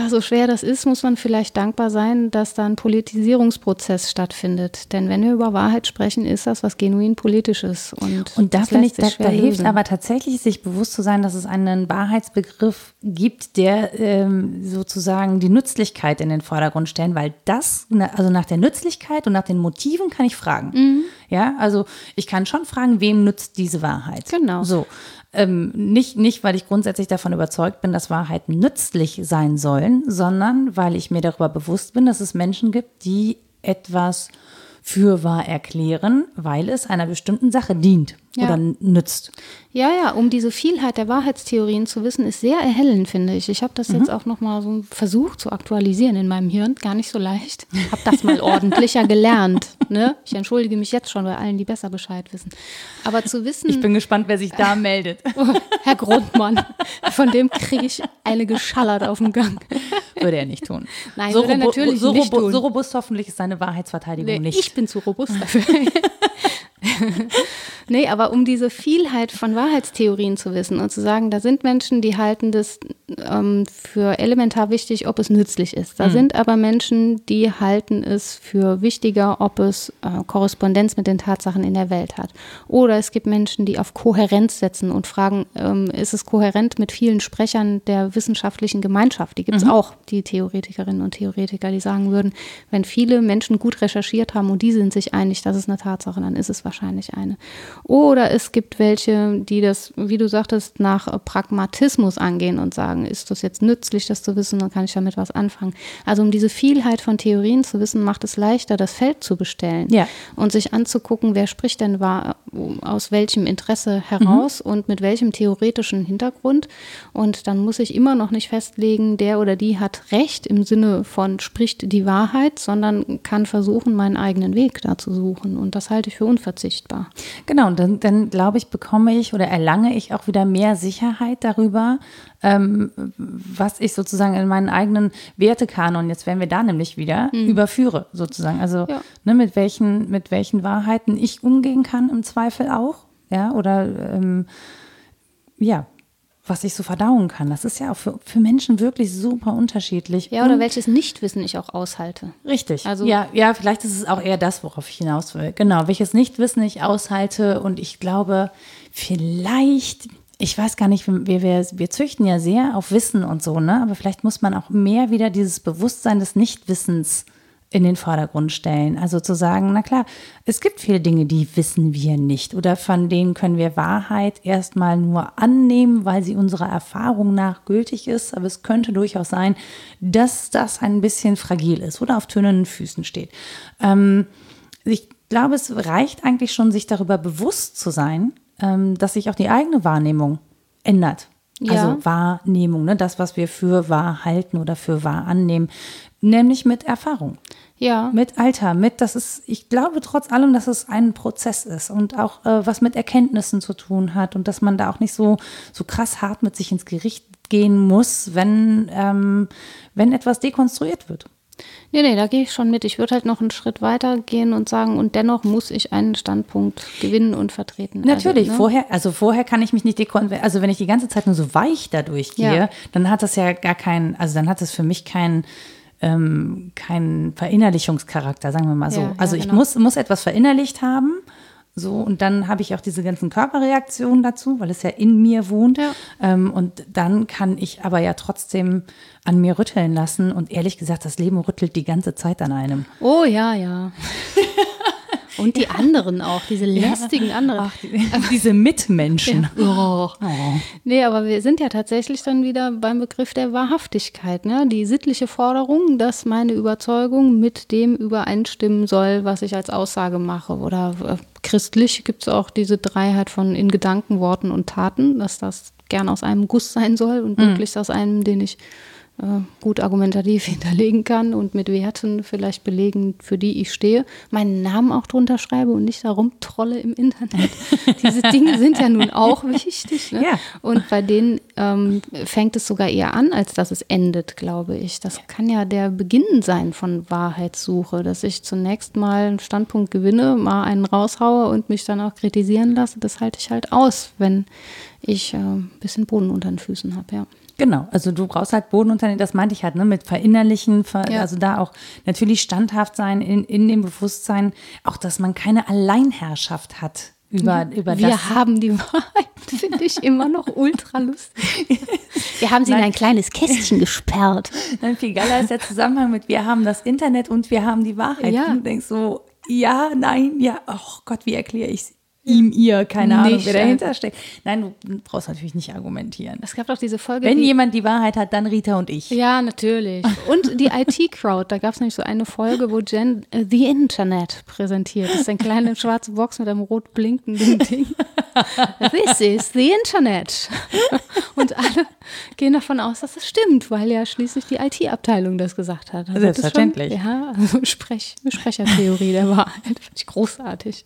so schwer das ist, muss man vielleicht dankbar sein, dass da ein Politisierungsprozess stattfindet. Denn wenn wir über Wahrheit sprechen, ist das was genuin Politisches. Und, und da finde ich, da, da hilft aber tatsächlich, sich bewusst zu sein, dass es einen Wahrheitsbegriff gibt, der ähm, sozusagen die Nützlichkeit in den Vordergrund stellen, weil das, also nach der Nützlichkeit und nach den Motiven kann ich fragen. Mhm. Ja, also ich kann schon fragen, wem nützt diese Wahrheit? Genau. So. Ähm, nicht, nicht, weil ich grundsätzlich davon überzeugt bin, dass Wahrheiten nützlich sein sollen, sondern weil ich mir darüber bewusst bin, dass es Menschen gibt, die etwas für wahr erklären, weil es einer bestimmten Sache dient. Ja. oder nützt. Ja, ja, um diese Vielheit der Wahrheitstheorien zu wissen, ist sehr erhellend, finde ich. Ich habe das mhm. jetzt auch nochmal so versucht zu aktualisieren in meinem Hirn. Gar nicht so leicht. Habe das mal ordentlicher gelernt. Ne? Ich entschuldige mich jetzt schon bei allen, die besser Bescheid wissen. Aber zu wissen. Ich bin gespannt, wer sich da meldet. Oh, Herr Grundmann, von dem kriege ich eine geschallert auf dem Gang. Würde er nicht tun. Nein, so würde er natürlich so, nicht tun. so robust hoffentlich ist seine Wahrheitsverteidigung nee, nicht. Ich bin zu robust dafür. Nee, aber um diese Vielheit von Wahrheitstheorien zu wissen und zu sagen, da sind Menschen, die halten das ähm, für elementar wichtig, ob es nützlich ist. Da mhm. sind aber Menschen, die halten es für wichtiger, ob es äh, Korrespondenz mit den Tatsachen in der Welt hat. Oder es gibt Menschen, die auf Kohärenz setzen und fragen, ähm, ist es kohärent mit vielen Sprechern der wissenschaftlichen Gemeinschaft? Die gibt es mhm. auch, die Theoretikerinnen und Theoretiker, die sagen würden, wenn viele Menschen gut recherchiert haben und die sind sich einig, das ist eine Tatsache, dann ist es wahrscheinlich eine. Oder es gibt welche, die das, wie du sagtest, nach Pragmatismus angehen und sagen, ist das jetzt nützlich, das zu wissen, dann kann ich damit was anfangen. Also um diese Vielheit von Theorien zu wissen, macht es leichter, das Feld zu bestellen ja. und sich anzugucken, wer spricht denn wahr, aus welchem Interesse heraus mhm. und mit welchem theoretischen Hintergrund. Und dann muss ich immer noch nicht festlegen, der oder die hat Recht im Sinne von spricht die Wahrheit, sondern kann versuchen, meinen eigenen Weg da zu suchen. Und das halte ich für unverzichtbar. Genau, und dann, dann glaube ich, bekomme ich oder erlange ich auch wieder mehr Sicherheit darüber, ähm, was ich sozusagen in meinen eigenen Wertekanon, jetzt wären wir da nämlich wieder, mhm. überführe sozusagen. Also ja. ne, mit, welchen, mit welchen Wahrheiten ich umgehen kann im Zweifel auch, ja, oder ähm, ja, was ich so verdauen kann. Das ist ja auch für, für Menschen wirklich super unterschiedlich. Ja, oder und, welches Nichtwissen ich auch aushalte. Richtig. Also ja, ja, vielleicht ist es auch eher das, worauf ich hinaus will. Genau, welches Nichtwissen ich aushalte. Und ich glaube, vielleicht, ich weiß gar nicht, wir, wir, wir züchten ja sehr auf Wissen und so, ne? Aber vielleicht muss man auch mehr wieder dieses Bewusstsein des Nichtwissens in den Vordergrund stellen. Also zu sagen, na klar, es gibt viele Dinge, die wissen wir nicht oder von denen können wir Wahrheit erstmal nur annehmen, weil sie unserer Erfahrung nach gültig ist. Aber es könnte durchaus sein, dass das ein bisschen fragil ist oder auf tönernen Füßen steht. Ähm, ich glaube, es reicht eigentlich schon, sich darüber bewusst zu sein, ähm, dass sich auch die eigene Wahrnehmung ändert. Ja. Also Wahrnehmung, ne? das, was wir für wahr halten oder für wahr annehmen, nämlich mit Erfahrung. Ja. Mit Alter, mit, das ist, ich glaube trotz allem, dass es ein Prozess ist und auch äh, was mit Erkenntnissen zu tun hat und dass man da auch nicht so, so krass hart mit sich ins Gericht gehen muss, wenn, ähm, wenn etwas dekonstruiert wird. Nee, nee, da gehe ich schon mit. Ich würde halt noch einen Schritt weiter gehen und sagen, und dennoch muss ich einen Standpunkt gewinnen und vertreten. Natürlich, also, ne? vorher, also vorher kann ich mich nicht dekonstruieren. Also wenn ich die ganze Zeit nur so weich dadurch gehe, ja. dann hat das ja gar keinen, also dann hat es für mich keinen ähm, keinen Verinnerlichungscharakter, sagen wir mal so. Ja, also ja, genau. ich muss, muss etwas verinnerlicht haben. So, und dann habe ich auch diese ganzen Körperreaktionen dazu, weil es ja in mir wohnt. Ja. Ähm, und dann kann ich aber ja trotzdem an mir rütteln lassen. Und ehrlich gesagt, das Leben rüttelt die ganze Zeit an einem. Oh ja, ja. Und die ja. anderen auch, diese lästigen ja. anderen. Ach, die, diese Mitmenschen. Ja. Oh. oh. Nee, aber wir sind ja tatsächlich dann wieder beim Begriff der Wahrhaftigkeit. Ne? Die sittliche Forderung, dass meine Überzeugung mit dem übereinstimmen soll, was ich als Aussage mache. Oder äh, christlich gibt es auch diese Dreiheit von in Gedanken, Worten und Taten, dass das gern aus einem Guss sein soll und mhm. möglichst aus einem, den ich gut argumentativ hinterlegen kann und mit Werten vielleicht belegen, für die ich stehe, meinen Namen auch drunter schreibe und nicht darum trolle im Internet. Diese Dinge sind ja nun auch wichtig. Ne? Ja. Und bei denen ähm, fängt es sogar eher an, als dass es endet, glaube ich. Das kann ja der Beginn sein von Wahrheitssuche, dass ich zunächst mal einen Standpunkt gewinne, mal einen raushaue und mich dann auch kritisieren lasse. Das halte ich halt aus, wenn ich äh, ein bisschen Boden unter den Füßen habe, ja. Genau, also du brauchst halt Bodenunternehmen, das meinte ich halt, ne, mit Verinnerlichen, ver ja. also da auch natürlich standhaft sein in, in dem Bewusstsein, auch dass man keine Alleinherrschaft hat über, über wir das. Wir haben die Wahrheit, finde ich immer noch ultra lustig. Wir haben sie Nein. in ein kleines Kästchen gesperrt. Nein, viel geiler ist der Zusammenhang mit wir haben das Internet und wir haben die Wahrheit. Ja. Und du denkst so, ja, nein, ja, oh Gott, wie erkläre ich es? Ihm, ihr, keine Ahnung, wer dahinter steckt. Nein, du brauchst natürlich nicht argumentieren. Es gab doch diese Folge. Wenn die, jemand die Wahrheit hat, dann Rita und ich. ja, natürlich. Und die IT-Crowd, da gab es nämlich so eine Folge, wo Jen äh, The Internet präsentiert. Das ist eine kleine schwarze Box mit einem rot blinkenden Ding. This is the Internet. Und alle gehen davon aus, dass es stimmt, weil ja schließlich die IT-Abteilung das gesagt hat. Also das Selbstverständlich. Schon, ja, also Sprech, Sprechertheorie der Wahrheit. Finde ich großartig.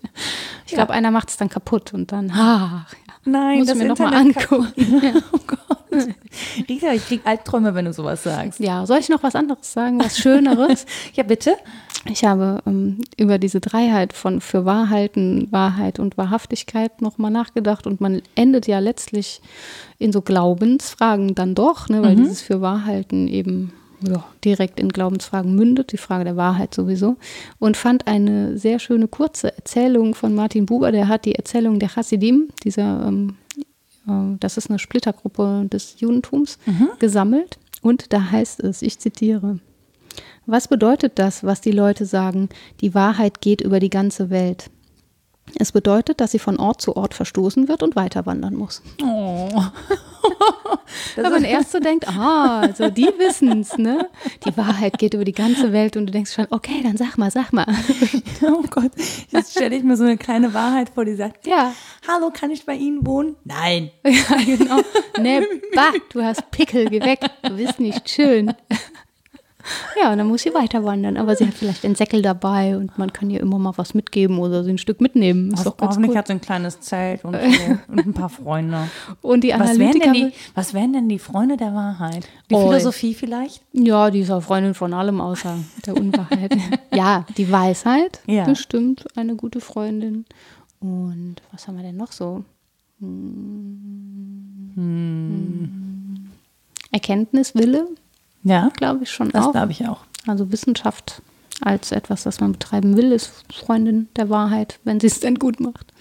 Ich glaube, einer macht es dann kaputt und dann, ja. Nein, muss ich das mir nochmal angucken. Oh Gott. Rita, ich krieg Albträume, wenn du sowas sagst. Ja, soll ich noch was anderes sagen, was Schöneres? Ja, bitte. Ich habe ähm, über diese Dreiheit von für Wahrheiten, Wahrheit und Wahrhaftigkeit nochmal nachgedacht und man endet ja letztlich in so Glaubensfragen dann doch, ne, weil dieses für Wahrheiten eben ja, direkt in Glaubensfragen mündet, die Frage der Wahrheit sowieso. Und fand eine sehr schöne kurze Erzählung von Martin Buber, der hat die Erzählung der Hasidim, dieser, ähm, äh, das ist eine Splittergruppe des Judentums, gesammelt. Und da heißt es, ich zitiere, was bedeutet das, was die Leute sagen, die Wahrheit geht über die ganze Welt? Es bedeutet, dass sie von Ort zu Ort verstoßen wird und weiter wandern muss. Oh. Wenn man erst so denkt, ah, also die wissen's, ne? Die Wahrheit geht über die ganze Welt und du denkst schon, okay, dann sag mal, sag mal. oh Gott, jetzt stelle ich mir so eine kleine Wahrheit vor, die sagt, Ja, hallo, kann ich bei Ihnen wohnen? Nein. ja genau. Ne, bah, du hast Pickel, geh weg, du bist nicht schön. Ja, und dann muss sie weiter wandern. Aber sie hat vielleicht einen Säckel dabei und man kann ihr immer mal was mitgeben oder sie ein Stück mitnehmen. Ist doch ganz Hoffentlich hat sie ein kleines Zelt und, so, und ein paar Freunde. Und die Was wären, denn Analytiker, die, was wären denn die Freunde der Wahrheit? Die Oi. Philosophie vielleicht? ja, die ist auch Freundin von allem außer der Unwahrheit. ja, die Weisheit, Ja. bestimmt eine gute Freundin. Und was haben wir denn noch so? Hm. Erkenntnis, Wille, Ja, glaube ich schon das auch. glaube ich auch. Also Wissenschaft als etwas, das man betreiben will, ist Freundin der Wahrheit, wenn sie es denn gut macht.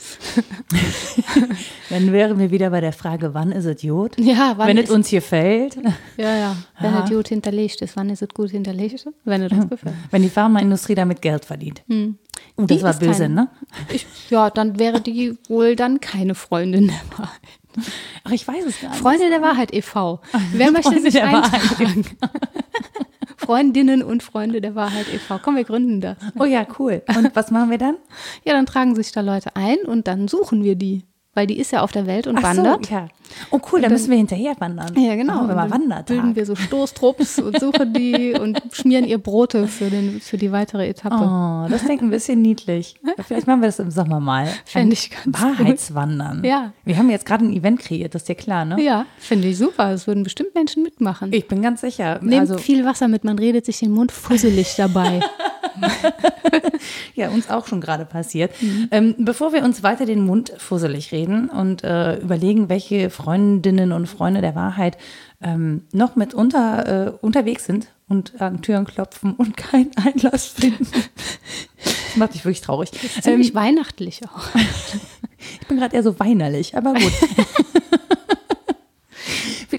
Dann wären wir wieder bei der Frage, wann ist es gut? Ja, wann Wenn es uns hier fällt. Ja, ja. Wenn es gut hinterlegt ist, wann ist es gut hinterlegt? Wenn es uns gefällt. Wenn die Pharmaindustrie damit Geld verdient. Uh, das Hm. Die war böse, kein- ne? Ich, ja, dann wäre die wohl dann keine Freundin der Wahrheit. Ach, ich weiß es gar nicht. Freunde der Wahrheit e.V. Wer möchte Freunde sich eintragen? Freundinnen und Freunde der Wahrheit e.V. Komm, wir gründen das. Oh ja, cool. Und was machen wir dann? Ja, dann tragen sich da Leute ein und dann suchen wir die. Weil die ist ja auf der Welt und Ach wandert. So, ja. Oh cool, da müssen wir hinterher wandern. Ja, genau. Und dann Wandertag. Bilden wir so Stoßtrupps und suchen die und schmieren ihr Brote für, den, für die weitere Etappe. Oh, das klingt ein bisschen niedlich. Vielleicht machen wir das im Sommer mal. Fänd Ein ich ganz Wahrheitswandern. Ja. Wir haben jetzt gerade ein Event kreiert, das ist dir klar, ne? Ja, finde ich super. Es würden bestimmt Menschen mitmachen. Ich bin ganz sicher. Nehmt also, viel Wasser mit, man redet sich den Mund fusselig dabei. ja, uns auch schon gerade passiert. Mhm. Ähm, bevor wir uns weiter den Mund fusselig reden und äh, überlegen, welche Freundinnen und Freunde der Wahrheit ähm, noch mit unter, äh, unterwegs sind und an Türen klopfen und keinen Einlass finden. Das macht mich wirklich traurig. Ähm, Ziemlich weihnachtlich auch. ich bin gerade eher so weinerlich, aber gut.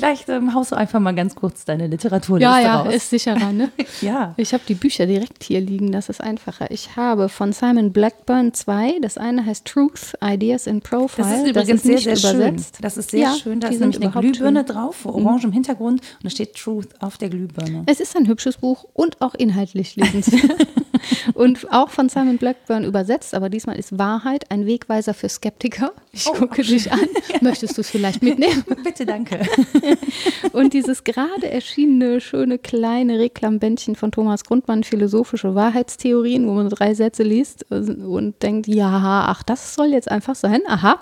Vielleicht ähm, haust du einfach mal ganz kurz deine Literaturliste Ja, ja, raus. ist sicherer, ne? ja. Ich habe die Bücher direkt hier liegen, das ist einfacher. Ich habe von Simon Blackburn zwei. Das eine heißt Truth, Ideas in Profile. Das ist übrigens sehr, nicht sehr schön. übersetzt. Das ist sehr Ja, schön. Da ist sind nämlich eine Glühbirne schön. drauf, orange im Hintergrund und da steht Truth auf der Glühbirne. Es ist ein hübsches Buch und auch inhaltlich lesenswert. und auch von Simon Blackburn übersetzt, aber diesmal ist Wahrheit ein Wegweiser für Skeptiker. Ich Oh, gucke dich an. Möchtest du es vielleicht mitnehmen? Bitte, danke. Und dieses gerade erschienene, schöne, kleine Reklambändchen von Thomas Grundmann, Philosophische Wahrheitstheorien, wo man drei Sätze liest und denkt, ja, ach, das soll jetzt einfach sein, aha.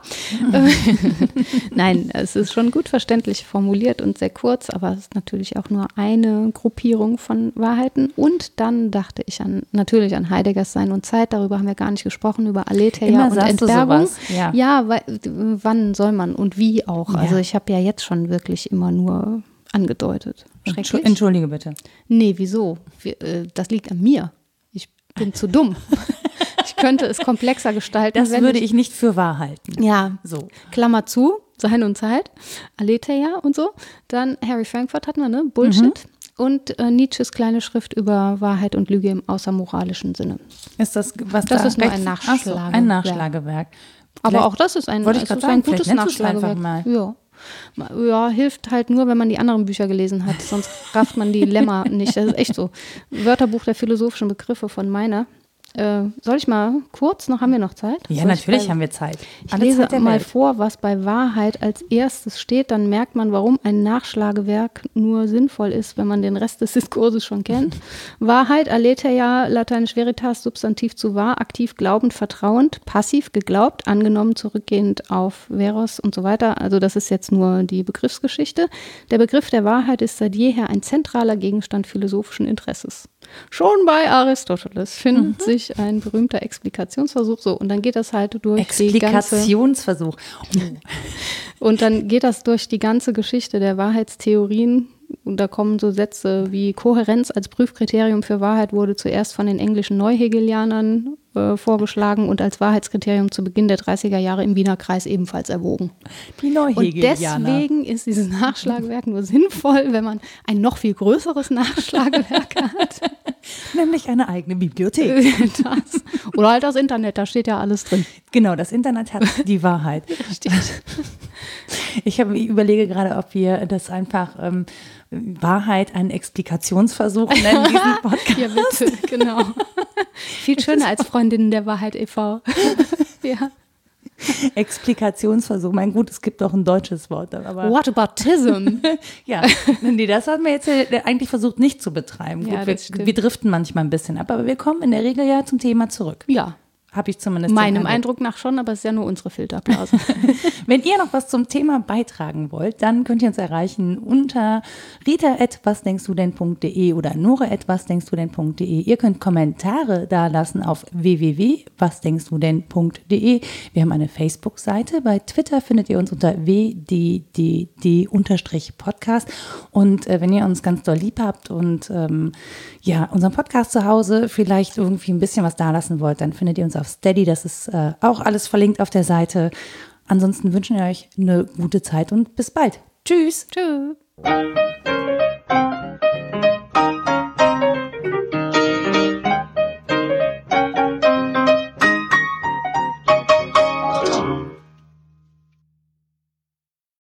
Nein, es ist schon gut verständlich formuliert und sehr kurz, aber es ist natürlich auch nur eine Gruppierung von Wahrheiten. Und dann dachte ich an, natürlich an Heideggers Sein und Zeit, darüber haben wir gar nicht gesprochen, über Aletheia Immer und Entbergung. ja. ja, weil, wann soll man und wie auch. Also ich habe ja jetzt schon wirklich immer nur angedeutet. Schrecklich. Entschuldige bitte. Nee, wieso? Wir, äh, das liegt an mir. Ich bin zu dumm. ich könnte es komplexer gestalten. Das würde ich nicht für wahr halten. Ja, So. Klammer zu, Sein und Zeit, Aletheia und so. Dann Harry Frankfurt hatten wir, ne? Bullshit. Mhm. Und äh, Nietzsches kleine Schrift über Wahrheit und Lüge im außermoralischen Sinne. Ist das, was Das da ist nur ein Ach so, Nachschlagewerk. ein Nachschlagewerk. Aber auch das ist ein, ich grad ist sagen, ein gutes Nachschlagewerk. Ja. Ja, hilft halt nur, wenn man die anderen Bücher gelesen hat, sonst rafft man die Lemma nicht. Das ist echt so. Wörterbuch der philosophischen Begriffe von meiner. Äh, soll ich mal kurz, noch haben wir noch Zeit? Ja, Soll ich natürlich bei- haben wir Zeit. ich Alle lese Zeit mal Welt. vor, was bei Wahrheit als erstes steht, dann merkt man, warum ein Nachschlagewerk nur sinnvoll ist, wenn man den Rest des Diskurses schon kennt. Wahrheit, aletheia, lateinisch veritas, Substantiv zu wahr, aktiv glaubend, vertrauend, passiv geglaubt, angenommen, zurückgehend auf veros und so weiter. Also das ist jetzt nur die Begriffsgeschichte. Der Begriff der Wahrheit ist seit jeher ein zentraler Gegenstand philosophischen Interesses. Schon bei Aristoteles findet sich ein berühmter Explikationsversuch. So, und dann geht das halt durch die ganze Explikationsversuch. und dann geht das durch die ganze Geschichte der Wahrheitstheorien. Und da kommen so Sätze wie Kohärenz als Prüfkriterium für Wahrheit wurde zuerst von den englischen Neuhegelianern äh, vorgeschlagen und als Wahrheitskriterium zu Beginn der 30er Jahre im Wiener Kreis ebenfalls erwogen. Die Und deswegen ist dieses Nachschlagewerk nur sinnvoll, wenn man ein noch viel größeres Nachschlagewerk hat. Nämlich eine eigene Bibliothek. das. Oder halt das Internet, da steht ja alles drin. Genau, das Internet hat die Wahrheit. Richtig. Ich, hab, ich überlege gerade, ob wir das einfach ähm, Wahrheit einen Explikationsversuch nennen, diesen Podcast. Ja, bitte, genau. Viel schöner als Freundinnen der Wahrheit e.V. ja. Explikationsversuch. Mein gut, es gibt auch ein deutsches Wort, aber What Baptism? ja, nee, das haben wir jetzt ja eigentlich versucht nicht zu betreiben. Gut, Ja, wir, wir driften manchmal ein bisschen ab, aber wir kommen in der Regel ja zum Thema zurück. Ja, Habe ich zumindest. meinem Eindruck nach schon, aber es ist ja nur unsere Filterblase. Wenn ihr noch was zum Thema beitragen wollt, dann könnt ihr uns erreichen unter rita.wasdenkstudenn.de oder nora.wasdenkstudenn.de. Ihr könnt Kommentare da lassen auf www.wasdenkstudenn.de. Wir haben eine Facebook-Seite. Bei Twitter findet ihr uns unter wddd-podcast. Und äh, wenn ihr uns ganz doll lieb habt und ähm, ja, unseren Podcast zu Hause vielleicht irgendwie ein bisschen was da lassen wollt, dann findet ihr uns auf Steady. Das ist äh, auch alles verlinkt auf der Seite. Ansonsten wünschen wir euch eine gute Zeit und bis bald. Tschüss. Tschüss.